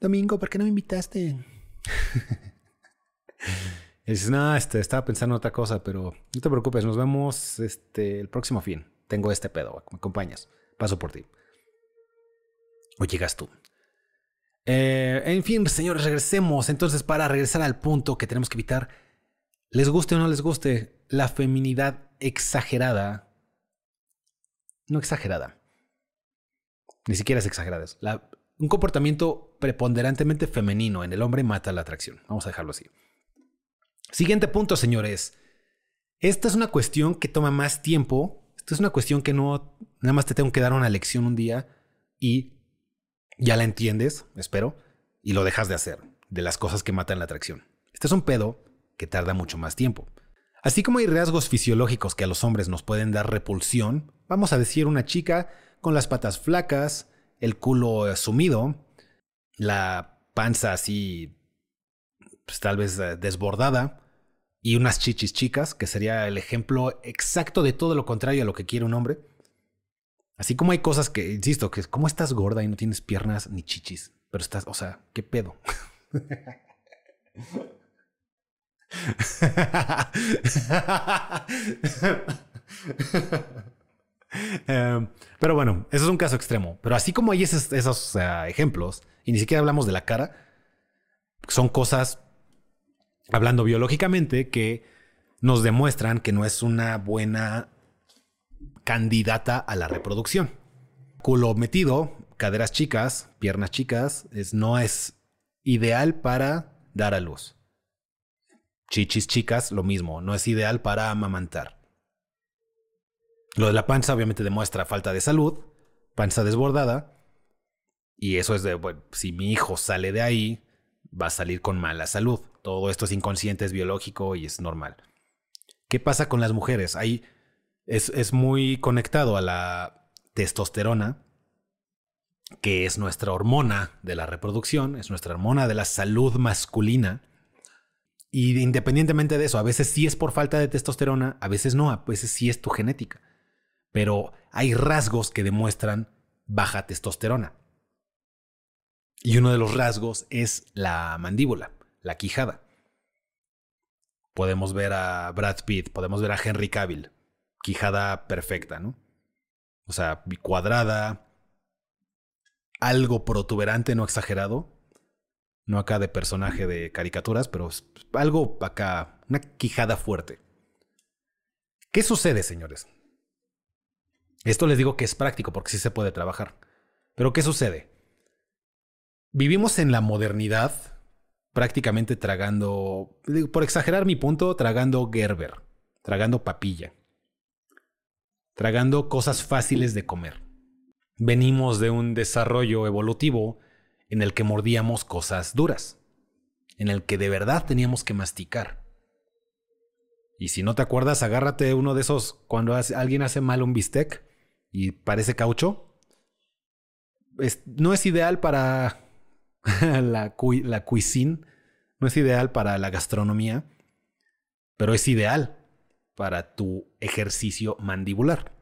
Domingo, ¿por qué no me invitaste? [laughs] y dices, no, este, estaba pensando en otra cosa, pero no te preocupes, nos vemos este, el próximo fin. Tengo este pedo, ¿me acompañas? Paso por ti. O llegas tú. Eh, en fin, señores, regresemos. Entonces, para regresar al punto que tenemos que evitar, les guste o no les guste, la feminidad exagerada. No exagerada. Ni siquiera es exagerada. un comportamiento preponderantemente femenino en el hombre mata la atracción. Vamos a dejarlo así. Siguiente punto, señores. Esta es una cuestión que toma más tiempo Esto es una cuestión que no, nada más te tengo que dar una lección un día y ya la entiendes, espero, y lo dejas de hacer, de las cosas que matan la atracción. Este es un pedo que tarda mucho más tiempo. Así como hay rasgos fisiológicos que a los hombres nos pueden dar repulsión, vamos a decir una chica con las patas flacas, el culo sumido, la panza así, pues tal vez eh, desbordada, y unas chichis chicas, que sería el ejemplo exacto de todo lo contrario a lo que quiere un hombre. Así como hay cosas que, insisto, que es como estás gorda y no tienes piernas ni chichis, pero estás, o sea, ¿qué pedo? Em, pero bueno, eso es un caso extremo. Pero así como hay esos, ejemplos, y ni siquiera hablamos de la cara, son cosas, hablando biológicamente, que nos demuestran que no es una buena candidata a la reproducción. Culo metido, caderas chicas, piernas chicas, es, no es ideal para dar a luz. Chichis chicas, lo mismo, no es ideal para amamantar. Lo de la panza obviamente demuestra falta de salud, panza desbordada, y eso es de, bueno, si mi hijo sale de ahí, va a salir con mala salud. Todo esto es inconsciente, es biológico y es normal. ¿Qué pasa con las mujeres? Ahí es, muy conectado a la testosterona, que es nuestra hormona de la reproducción, es nuestra hormona de la salud masculina. Y independientemente de eso, a veces sí es por falta de testosterona, a veces no, a veces sí es tu genética. Pero hay rasgos que demuestran baja testosterona. Y uno de los rasgos es la mandíbula, la quijada. Podemos ver a Brad Pitt, podemos ver a Henry Cavill, quijada perfecta, ¿no? O sea, cuadrada, algo protuberante, no exagerado, no acá de personaje de caricaturas, pero algo acá, una quijada fuerte. ¿Qué sucede, señores? Esto les digo que es práctico porque sí se puede trabajar. Pero ¿qué sucede? Vivimos en la modernidad prácticamente tragando, por exagerar mi punto, tragando Gerber, tragando papilla, tragando cosas fáciles de comer. Venimos de un desarrollo evolutivo en el que mordíamos cosas duras, en el que de verdad teníamos que masticar. Y si no te acuerdas, agárrate uno de esos cuando alguien hace mal un bistec y parece caucho. no es ideal para [laughs] la, la cuisine, no es ideal para la gastronomía, pero es ideal para tu ejercicio mandibular.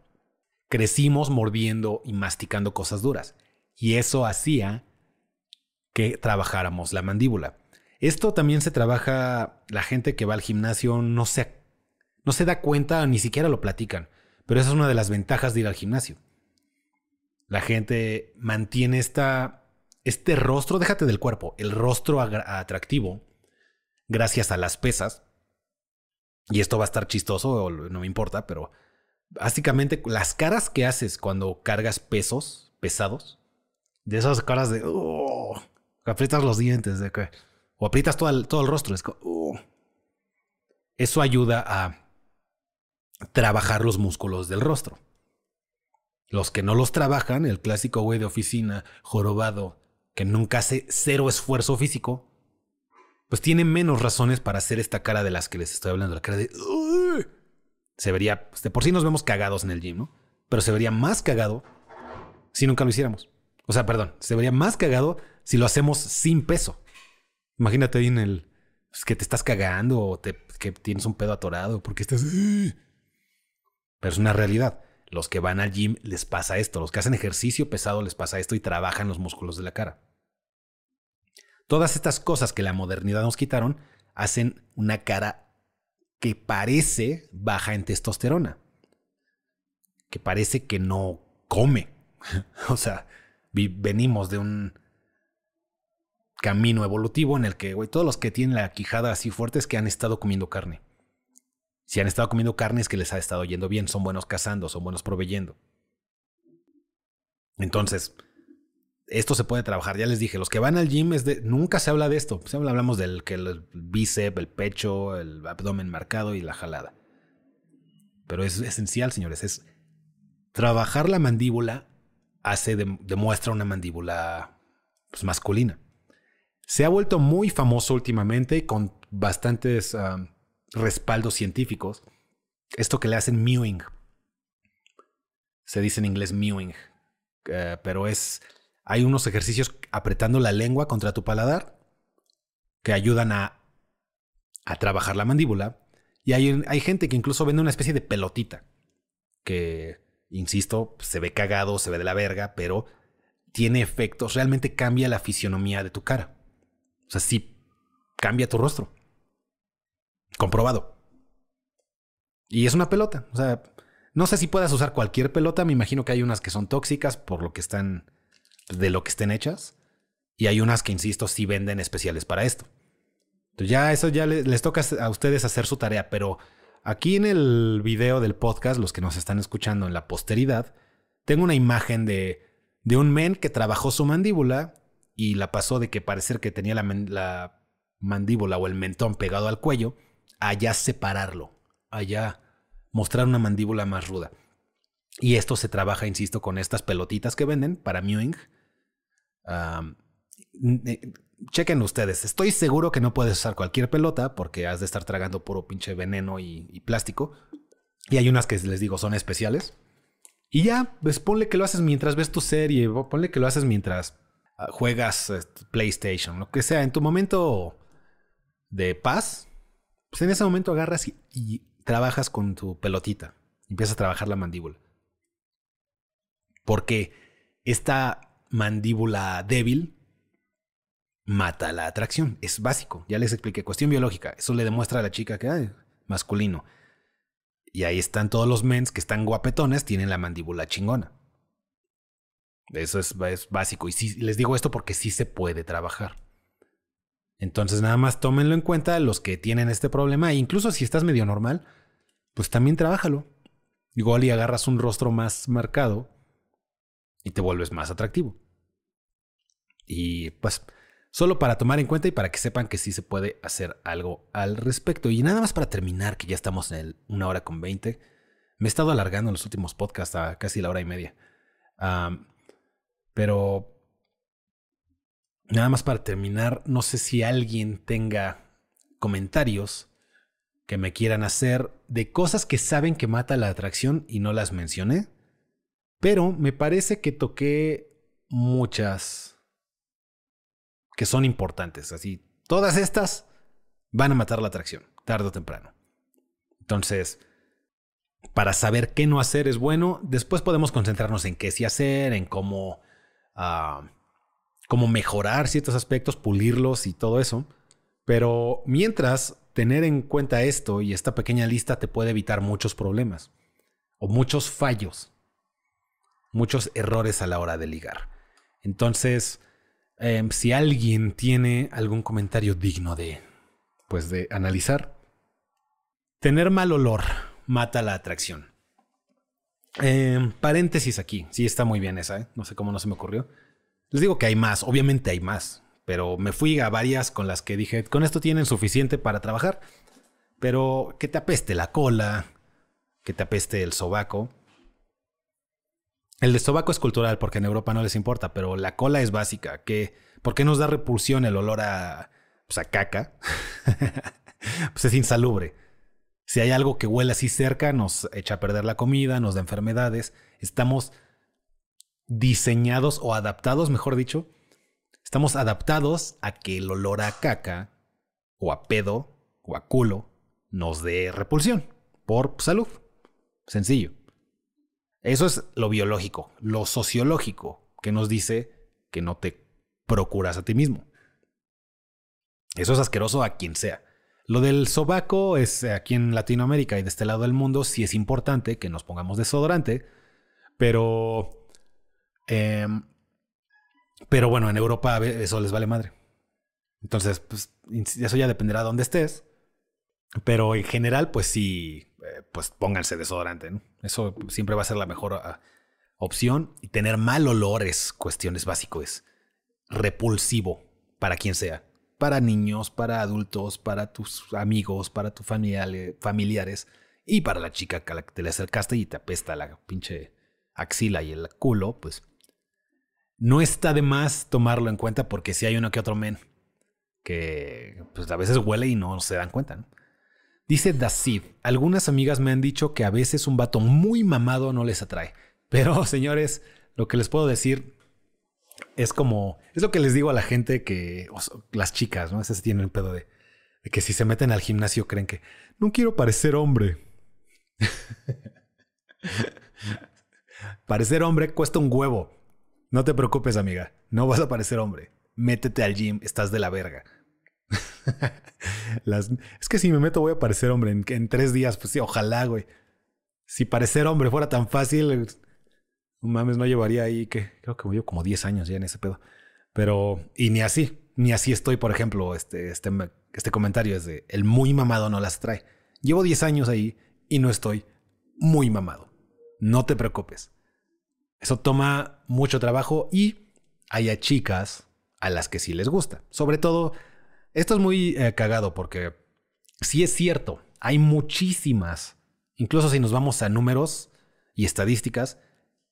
Crecimos mordiendo y masticando cosas duras y eso hacía que trabajáramos la mandíbula. Esto también se trabaja, la gente que va al gimnasio no se, no se da cuenta, ni siquiera lo platican, pero esa es una de las ventajas de ir al gimnasio. La gente mantiene esta, este rostro, déjate del cuerpo, el rostro atractivo, gracias a las pesas. Y esto va a estar chistoso, no me importa, pero básicamente las caras que haces cuando cargas pesos pesados, de esas caras de... Oh, aprietas los dientes, de que, o aprietas todo el, rostro. Es uh. Eso ayuda a trabajar los músculos del rostro. Los que no los trabajan, el clásico güey de oficina, jorobado, que nunca hace cero esfuerzo físico, pues tiene menos razones para hacer esta cara de las que les estoy hablando, la cara de... Se vería, pues, por sí nos vemos cagados en el gym, ¿no? Pero se vería más cagado si nunca lo hiciéramos. O sea, perdón, se vería más cagado si lo hacemos sin peso. Imagínate ahí en el pues, que te estás cagando o que tienes un pedo atorado porque estás. Pero es una realidad. Los que van al gym les pasa esto. Los que hacen ejercicio pesado les pasa esto y trabajan los músculos de la cara. Todas estas cosas que la modernidad nos quitaron hacen una cara que parece baja en testosterona. Que parece que no come. [laughs] o sea, venimos de un camino evolutivo en el que, todos los que tienen la quijada así fuerte es que han estado comiendo carne. Si han estado comiendo carne es que les ha estado yendo bien, son buenos cazando, son buenos proveyendo. Entonces, esto se puede trabajar. Ya les dije, los que van al gym es de. Nunca se habla de esto. Siempre hablamos del que el bíceps, el pecho, el abdomen marcado y la jalada. Pero es esencial, señores. Es trabajar la mandíbula hace demuestra una mandíbula pues, masculina. Se ha vuelto muy famoso últimamente con bastantes respaldos científicos. Esto que le hacen mewing. Se dice en inglés mewing. Eh, pero es. Hay unos ejercicios apretando la lengua contra tu paladar que ayudan a, a trabajar la mandíbula. Y hay, hay gente que incluso vende una especie de pelotita. Que, insisto, se ve cagado, se ve de la verga, pero tiene efectos. Realmente cambia la fisionomía de tu cara. O sea, sí cambia tu rostro. Comprobado. Y es una pelota. O sea, no sé si puedas usar cualquier pelota. Me imagino que hay unas que son tóxicas por lo que están, de lo que estén hechas. Y hay unas que, insisto, sí venden especiales para esto. Entonces ya eso ya les, toca a ustedes hacer su tarea. Pero aquí en el video del podcast, los que nos están escuchando en la posteridad, tengo una imagen de, de un men que trabajó su mandíbula y la pasó de que parecer que tenía la, la mandíbula o el mentón pegado al cuello, allá separarlo, allá mostrar una mandíbula más ruda. Y esto se trabaja, insisto, con estas pelotitas que venden para mewing. Chequen ustedes, estoy seguro que no puedes usar cualquier pelota porque has de estar tragando puro pinche veneno y, y plástico. Y hay unas que les digo son especiales. Y ya, pues ponle que lo haces mientras ves tu serie, ponle que lo haces mientras Ah, juegas este, PlayStation, lo que sea, en tu momento de paz, pues en ese momento agarras y, trabajas con tu pelotita. Empiezas a trabajar la mandíbula. Porque esta mandíbula débil mata la atracción. Es básico. Ya les expliqué. Cuestión biológica. Eso le demuestra a la chica que es masculino. Y ahí están todos los mens que están guapetones, tienen la mandíbula chingona. Eso es, básico. Y sí, les digo esto porque sí se puede trabajar. Entonces nada más tómenlo en cuenta los que tienen este problema. E incluso si estás medio normal, pues también trabájalo. Igual y agarras un rostro más marcado y te vuelves más atractivo. Y pues solo para tomar en cuenta y para que sepan que sí se puede hacer algo al respecto. Y nada más para terminar, que ya estamos en una hora con 20. Me he estado alargando en los últimos podcasts a casi la hora y media. Pero nada más para terminar, no sé si alguien tenga comentarios que me quieran hacer de cosas que saben que mata la atracción y no las mencioné. Pero me parece que toqué muchas que son importantes. Así, todas estas van a matar la atracción, tarde o temprano. Entonces, para saber qué no hacer es bueno. Después podemos concentrarnos en qué sí hacer, en cómo como mejorar ciertos aspectos, pulirlos y todo eso. Pero mientras, tener en cuenta esto y esta pequeña lista te puede evitar muchos problemas o muchos fallos, muchos errores a la hora de ligar. Entonces, em, si alguien tiene algún comentario digno de, pues, de analizar, tener mal olor mata la atracción. Em, paréntesis aquí. Sí, está muy bien esa, ¿eh? No sé cómo no se me ocurrió. Les digo que hay más, obviamente hay más, pero me fui a varias con las que dije, con esto tienen suficiente para trabajar. Pero que te apeste la cola, que te apeste el sobaco. El de sobaco es cultural porque en Europa no les importa, pero la cola es básica. ¿Por qué nos da repulsión el olor a, pues a caca? [laughs] pues es insalubre. Si hay algo que huele así cerca, nos echa a perder la comida, nos da enfermedades. Estamos diseñados o adaptados, mejor dicho, estamos adaptados a que el olor a caca o a pedo o a culo nos dé repulsión por salud. Sencillo. Eso es lo biológico, lo sociológico, que nos dice que no te procuras a ti mismo. Eso es asqueroso a quien sea. Lo del sobaco es aquí en Latinoamérica y de este lado del mundo sí es importante que nos pongamos desodorante, pero... Em, pero bueno, en Europa eso les vale madre. Entonces, pues eso ya dependerá de dónde estés. Pero en general, pues sí, pues pónganse desodorante, ¿no? Eso siempre va a ser la mejor ah, opción. Y tener mal olor es cuestiones básicas. repulsivo para quien sea para niños, para adultos, para tus amigos, para tus familiares y para la chica que te le acercaste y te apesta la pinche axila y el culo, pues no está de más tomarlo en cuenta porque si hay uno que otro men que pues a veces huele y no se dan cuenta. ¿no? Dice Dasid, algunas amigas me han dicho que a veces un vato muy mamado no les atrae. Pero [laughs] señores, lo que les puedo decir es como, es lo que les digo a la gente que, las chicas, ¿no? Esas tienen el pedo de, de que si se meten al gimnasio creen que no quiero parecer hombre. [laughs] parecer hombre cuesta un huevo. No te preocupes, amiga. No vas a parecer hombre. Métete al gym, estás de la verga. [laughs] es que si me meto voy a parecer hombre en, tres días. Pues sí, ojalá, güey. Si parecer hombre fuera tan fácil, no mames, no llevaría ahí que creo que voy como 10 años ya en ese pedo. Pero, y ni así, ni así estoy, por ejemplo, este, este, este comentario es de el muy mamado no las trae. Llevo 10 años ahí y no estoy muy mamado. No te preocupes. Eso toma mucho trabajo y hay a chicas a las que sí les gusta. Sobre todo, esto es muy eh, cagado porque sí es cierto, hay muchísimas, incluso si nos vamos a números y estadísticas,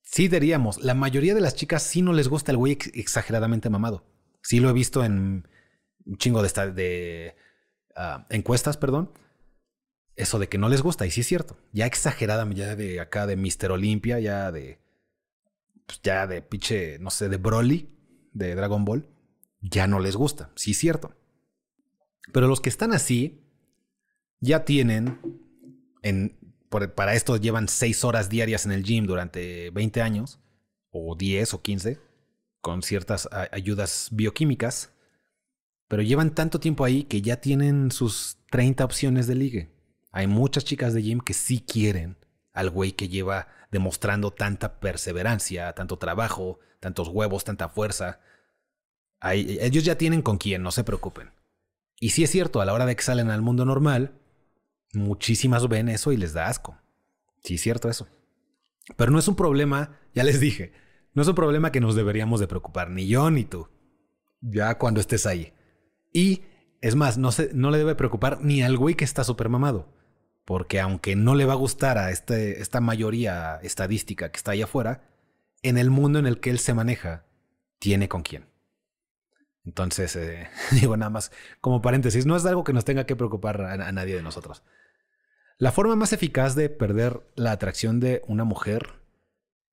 sí diríamos, la mayoría de las chicas sí no les gusta el güey exageradamente mamado. Sí lo he visto en un chingo de, de uh, encuestas, perdón. Eso de que no les gusta, y sí es cierto. Ya exagerada, ya de acá de Mister Olympia, ya de. Pues ya de pinche, no sé, de Broly, de Dragon Ball, ya no les gusta. Sí es cierto. Pero los que están así, ya tienen en para esto llevan seis horas diarias en el gym durante 20 años, o 10 o 15, con ciertas ayudas bioquímicas, pero llevan tanto tiempo ahí que ya tienen sus 30 opciones de ligue. Hay muchas chicas de gym que sí quieren al güey que lleva demostrando tanta perseverancia, tanto trabajo, tantos huevos, tanta fuerza. ellos ya tienen con quién, no se preocupen. Y sí es cierto, a la hora de que salen al mundo normal, Muchísimas ven eso y les da asco. Sí, es cierto eso. Pero no es un problema, ya les dije, no es un problema que nos deberíamos de preocupar, ni yo ni tú, ya cuando estés ahí. Y es más, no, se, no le debe preocupar ni al güey que está súper mamado, porque aunque no le va a gustar a este, esta mayoría estadística que está ahí afuera, en el mundo en el que él se maneja, tiene con quién. Entonces, eh, [laughs] digo nada más como paréntesis, no es algo que nos tenga que preocupar a, nadie de nosotros. La forma más eficaz de perder la atracción de una mujer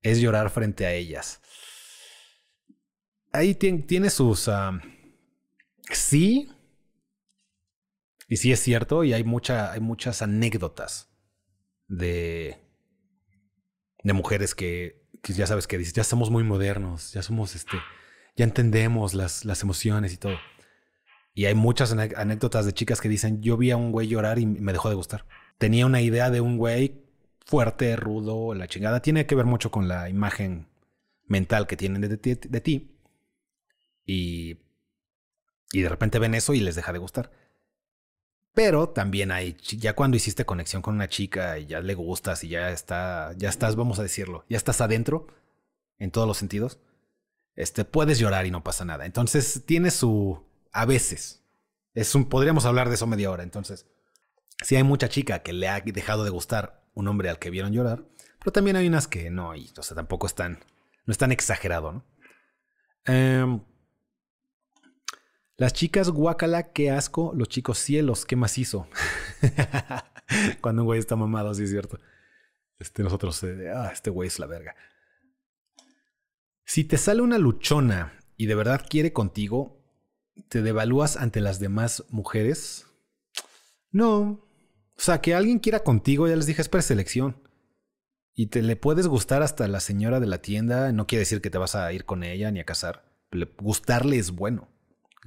es llorar frente a ellas. Ahí tiene, sus... Sí. Y sí es cierto, y hay, mucha, hay muchas anécdotas de, de mujeres que, que ya sabes que ya somos muy modernos, ya somos este ya entendemos las, las emociones y todo. Y hay muchas anécdotas de chicas que dicen, yo vi a un güey llorar y me dejó de gustar. Tenía una idea de un güey fuerte, rudo, la chingada. Tiene que ver mucho con la imagen mental que tienen de, de ti. Y, y de repente ven eso y les deja de gustar. Pero también hay, ya cuando hiciste conexión con una chica y ya le gustas y ya está, ya estás, vamos a decirlo, ya estás adentro en todos los sentidos, este, puedes llorar y no pasa nada. Entonces tiene su, a veces, es un, podríamos hablar de eso media hora. Entonces, si hay mucha chica que le ha dejado de gustar un hombre al que vieron llorar, pero también hay unas que no, y o sea, tampoco están, no es tan exagerado, ¿no? Em, las chicas, guacala, qué asco. Los chicos, cielos, qué macizo. [laughs] Cuando un güey está mamado, sí es cierto. Este, nosotros, eh, ah, este güey es la verga. Si te sale una luchona y de verdad quiere contigo, ¿te devalúas ante las demás mujeres? No. O sea, que alguien quiera contigo, ya les dije, es preselección. Y te le puedes gustar hasta la señora de la tienda, no quiere decir que te vas a ir con ella ni a casar. gustarle es bueno.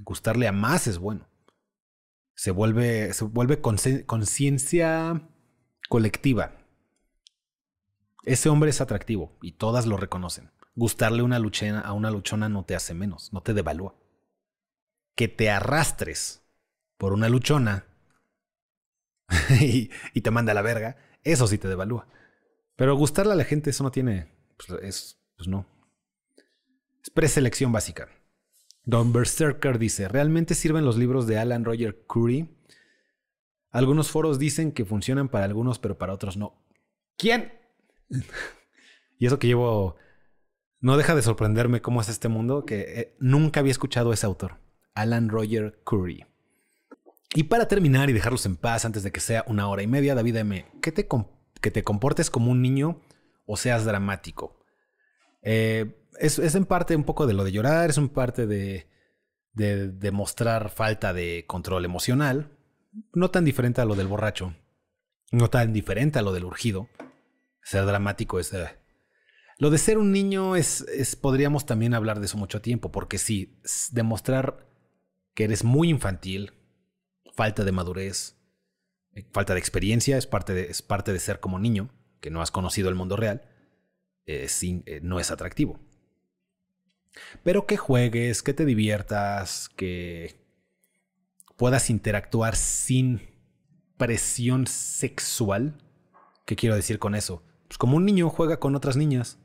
Gustarle a más es bueno. Se vuelve, se vuelve conciencia colectiva. Ese hombre es atractivo y todas lo reconocen gustarle una luchena, a una luchona no te hace menos, no te devalúa. Que te arrastres por una luchona [laughs] y, te manda a la verga, eso sí te devalúa. Pero gustarle a la gente, eso no tiene. Pues, es, pues no. Es preselección básica. Don Berserker dice: ¿Realmente sirven los libros de Alan Roger Curry? Algunos foros dicen que funcionan para algunos, pero para otros no. ¿Quién? [laughs] Y eso que llevo... No deja de sorprenderme cómo es este mundo, que eh, nunca había escuchado a ese autor, Alan Roger Curry. Y para terminar y dejarlos en paz antes de que sea una hora y media, David M., que te, que te comportes como un niño o seas dramático. Eh, es, en parte un poco de lo de llorar, es un parte de, de, de mostrar falta de control emocional, no tan diferente a lo del borracho, no tan diferente a lo del urgido. Ser dramático es... Eh, lo de ser un niño es, podríamos también hablar de eso mucho tiempo, porque sí, demostrar que eres muy infantil, falta de madurez, eh, falta de experiencia, es parte de, es parte de ser como niño, que no has conocido el mundo real, eh, no es atractivo. Pero que juegues, que te diviertas, que puedas interactuar sin presión sexual. ¿Qué quiero decir con eso? Pues como un niño juega con otras niñas.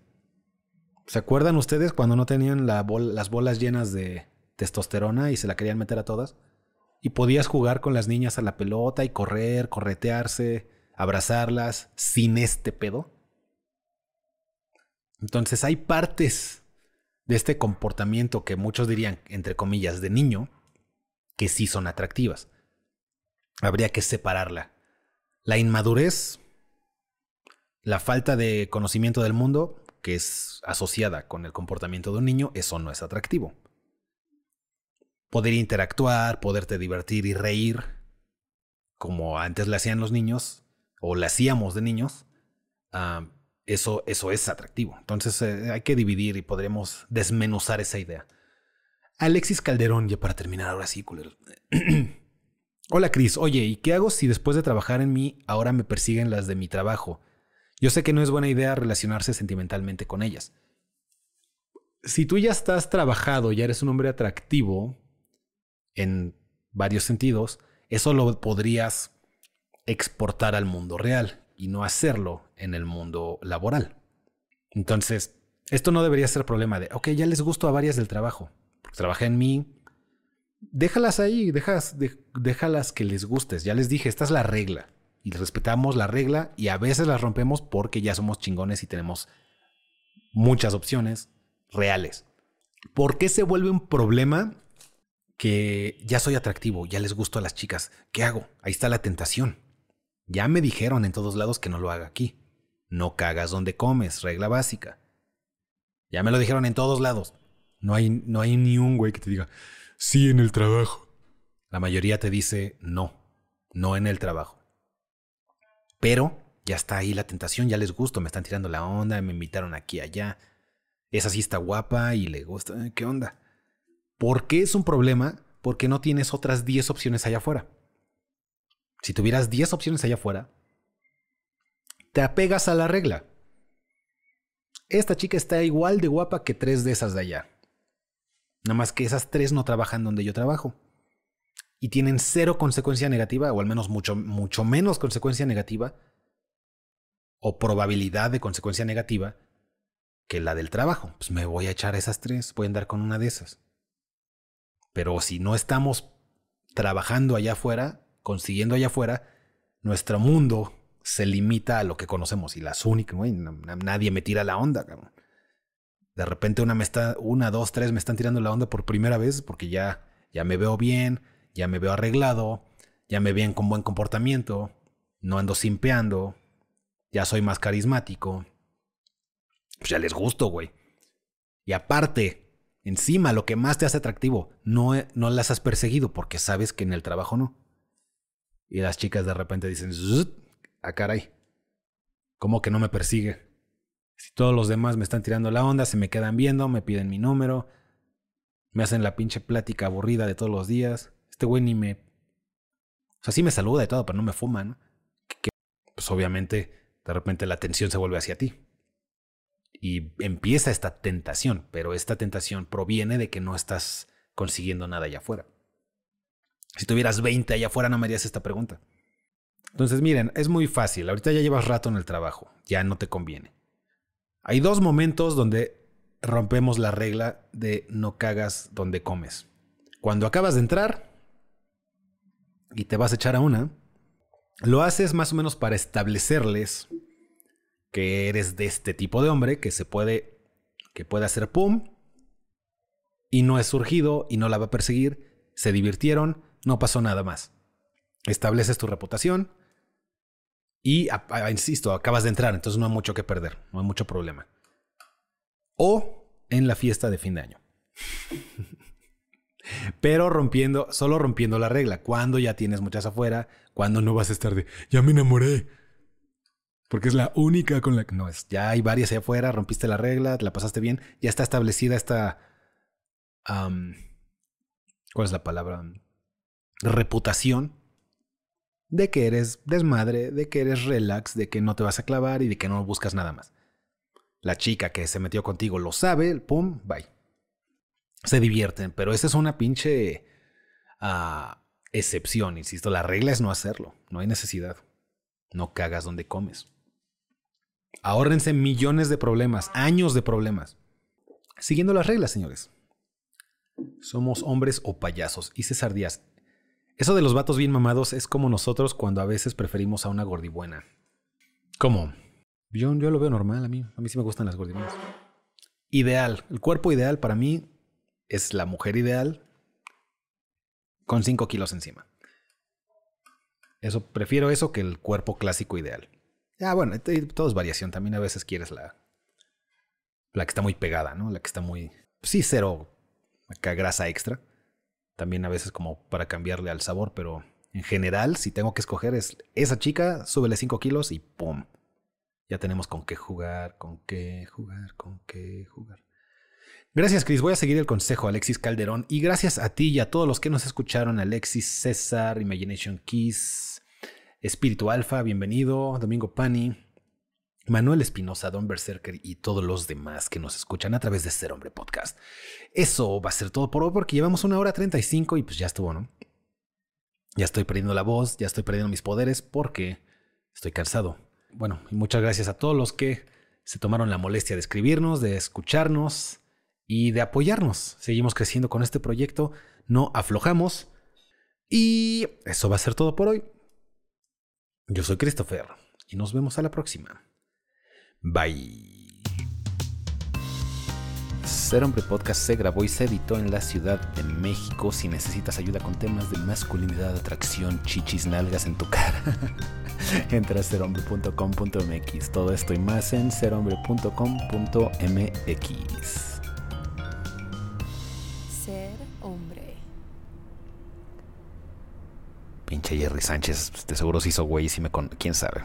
¿Se acuerdan ustedes cuando no tenían las bolas llenas de testosterona y se la querían meter a todas? Y podías jugar con las niñas a la pelota y correr, corretearse, abrazarlas sin este pedo. Entonces hay partes de este comportamiento que muchos dirían, entre comillas, de niño, que sí son atractivas. Habría que separarla. La inmadurez, la falta de conocimiento del mundo, que es asociada con el comportamiento de un niño, eso no es atractivo. Poder interactuar, poderte divertir y reír, como antes le hacían los niños, o le hacíamos de niños, ah, eso, eso es atractivo. Entonces eh, hay que dividir y podremos desmenuzar esa idea. Alexis Calderón, ya para terminar ahora sí, culero. [clears throat] Hola Cris, oye, ¿y qué hago si después de trabajar en mí ahora me persiguen las de mi trabajo? Yo sé que no es buena idea relacionarse sentimentalmente con ellas. Si tú ya estás trabajado, ya eres un hombre atractivo en varios sentidos, eso lo podrías exportar al mundo real y no hacerlo en el mundo laboral. Entonces, esto no debería ser problema de, ok, ya les gusto a varias del trabajo, trabajé en mí, déjalas ahí, déjalas, déjalas que les gustes, ya les dije, esta es la regla, y respetamos la regla y a veces las rompemos porque ya somos chingones y tenemos muchas opciones reales. ¿Por qué se vuelve un problema que ya soy atractivo, ya les gusto a las chicas? ¿Qué hago? Ahí está la tentación. Ya me dijeron en todos lados que no lo haga aquí. No cagas donde comes, regla básica. Ya me lo dijeron en todos lados. No hay, no hay ni un güey que te diga, sí en el trabajo. La mayoría te dice, no, no en el trabajo. Pero ya está ahí la tentación, ya les gusto, me están tirando la onda, me invitaron aquí allá. Esa sí está guapa y le gusta. ¿Qué onda? ¿Por qué es un problema? Porque no tienes otras 10 opciones allá afuera. Si tuvieras 10 opciones allá afuera, te apegas a la regla. Esta chica está igual de guapa que tres de esas de allá. Nada más que esas tres no trabajan donde yo trabajo. Y tienen cero consecuencia negativa, o al menos mucho, mucho menos consecuencia negativa, o probabilidad de consecuencia negativa, que la del trabajo. Pues me voy a echar esas tres, voy a andar con una de esas. Pero si no estamos trabajando allá afuera, consiguiendo allá afuera, nuestro mundo se limita a lo que conocemos y las únicas, nadie me tira la onda. De repente una me está, una, dos, tres me están tirando la onda por primera vez porque ya, ya me veo bien, ya me veo arreglado, ya me ven con buen comportamiento, no ando simpeando, ya soy más carismático. Pues ya les gusto, güey. Y aparte, encima lo que más te hace atractivo, no, no las has perseguido porque sabes que en el trabajo no. Y las chicas de repente dicen, a ah, caray, ¿cómo que no me persigue? Si todos los demás me están tirando la onda, se me quedan viendo, me piden mi número, me hacen la pinche plática aburrida de todos los días. Este güey ni me... O sea, sí me saluda y todo, pero no me fuma, ¿no? pues obviamente, de repente la atención se vuelve hacia ti. Y empieza esta tentación, pero esta tentación proviene de que no estás consiguiendo nada allá afuera. Si tuvieras 20 allá afuera no me harías esta pregunta. Entonces, miren, es muy fácil. Ahorita ya llevas rato en el trabajo, ya no te conviene. Hay dos momentos donde rompemos la regla de no cagas donde comes. Cuando acabas de entrar y te vas a echar a una, lo haces más o menos para establecerles que eres de este tipo de hombre que se puede, que puede hacer pum y no es surgido y no la va a perseguir, se divirtieron, no pasó nada más. Estableces tu reputación y, insisto, acabas de entrar, entonces no hay mucho que perder, no hay mucho problema. O en la fiesta de fin de año. [laughs] Pero rompiendo, solo rompiendo la regla. Cuando ya tienes muchas afuera, cuando no vas a estar de, ya me enamoré. Porque es la única con la que no es. Ya hay varias allá afuera, rompiste la regla, la pasaste bien, ya está establecida esta. ¿Cuál es la palabra? Reputación de que eres desmadre, de que eres relax, de que no te vas a clavar y de que no buscas nada más. La chica que se metió contigo lo sabe, pum, bye se divierten, pero esa es una pinche uh, excepción, insisto, la regla es no hacerlo, no hay necesidad. No cagas donde comes. Ahórrense millones de problemas, años de problemas. Siguiendo las reglas, señores. Somos hombres o payasos. Y César Díaz. Eso de los vatos bien mamados es como nosotros cuando a veces preferimos a una gordibuena. ¿Cómo? Yo, yo lo veo normal a mí. A mí sí me gustan las gordibuenas. Ideal. El cuerpo ideal para mí es la mujer ideal con 5 kilos encima. Eso, prefiero eso que el cuerpo clásico ideal. Ah, bueno, todo es variación. También a veces quieres la, la que está muy pegada, ¿no? La que está muy, sí, cero acá grasa extra. También a veces como para cambiarle al sabor, pero en general, si tengo que escoger, es esa chica, súbele 5 kilos y ¡pum! Ya tenemos con qué jugar, con qué jugar, con qué jugar. Gracias, Chris. Voy a seguir el consejo, Alexis Calderón. Y gracias a ti y a todos los que nos escucharon, Alexis, César, Imagination Kiss, Espíritu Alfa, bienvenido, Domingo Pani, Manuel Espinosa, Don Berserker y todos los demás que nos escuchan a través de Ser Hombre Podcast. Eso va a ser todo por hoy porque llevamos una hora 35 y pues ya estuvo, ¿no? Ya estoy perdiendo la voz, ya estoy perdiendo mis poderes porque estoy cansado. Bueno, y muchas gracias a todos los que se tomaron la molestia de escribirnos, de escucharnos y de apoyarnos. Seguimos creciendo con este proyecto, no aflojamos. Y eso va a ser todo por hoy. Yo soy Christopher y nos vemos a la próxima. Bye. Ser Hombre Podcast se grabó y se editó en la Ciudad de México. Si necesitas ayuda con temas de masculinidad, atracción, chichis, nalgas en tu cara, [laughs] entra a serhombre.com.mx. Todo esto y más en serhombre.com.mx. Pinche Jerry Sánchez, de seguro se hizo güey si me con... ¿Quién sabe?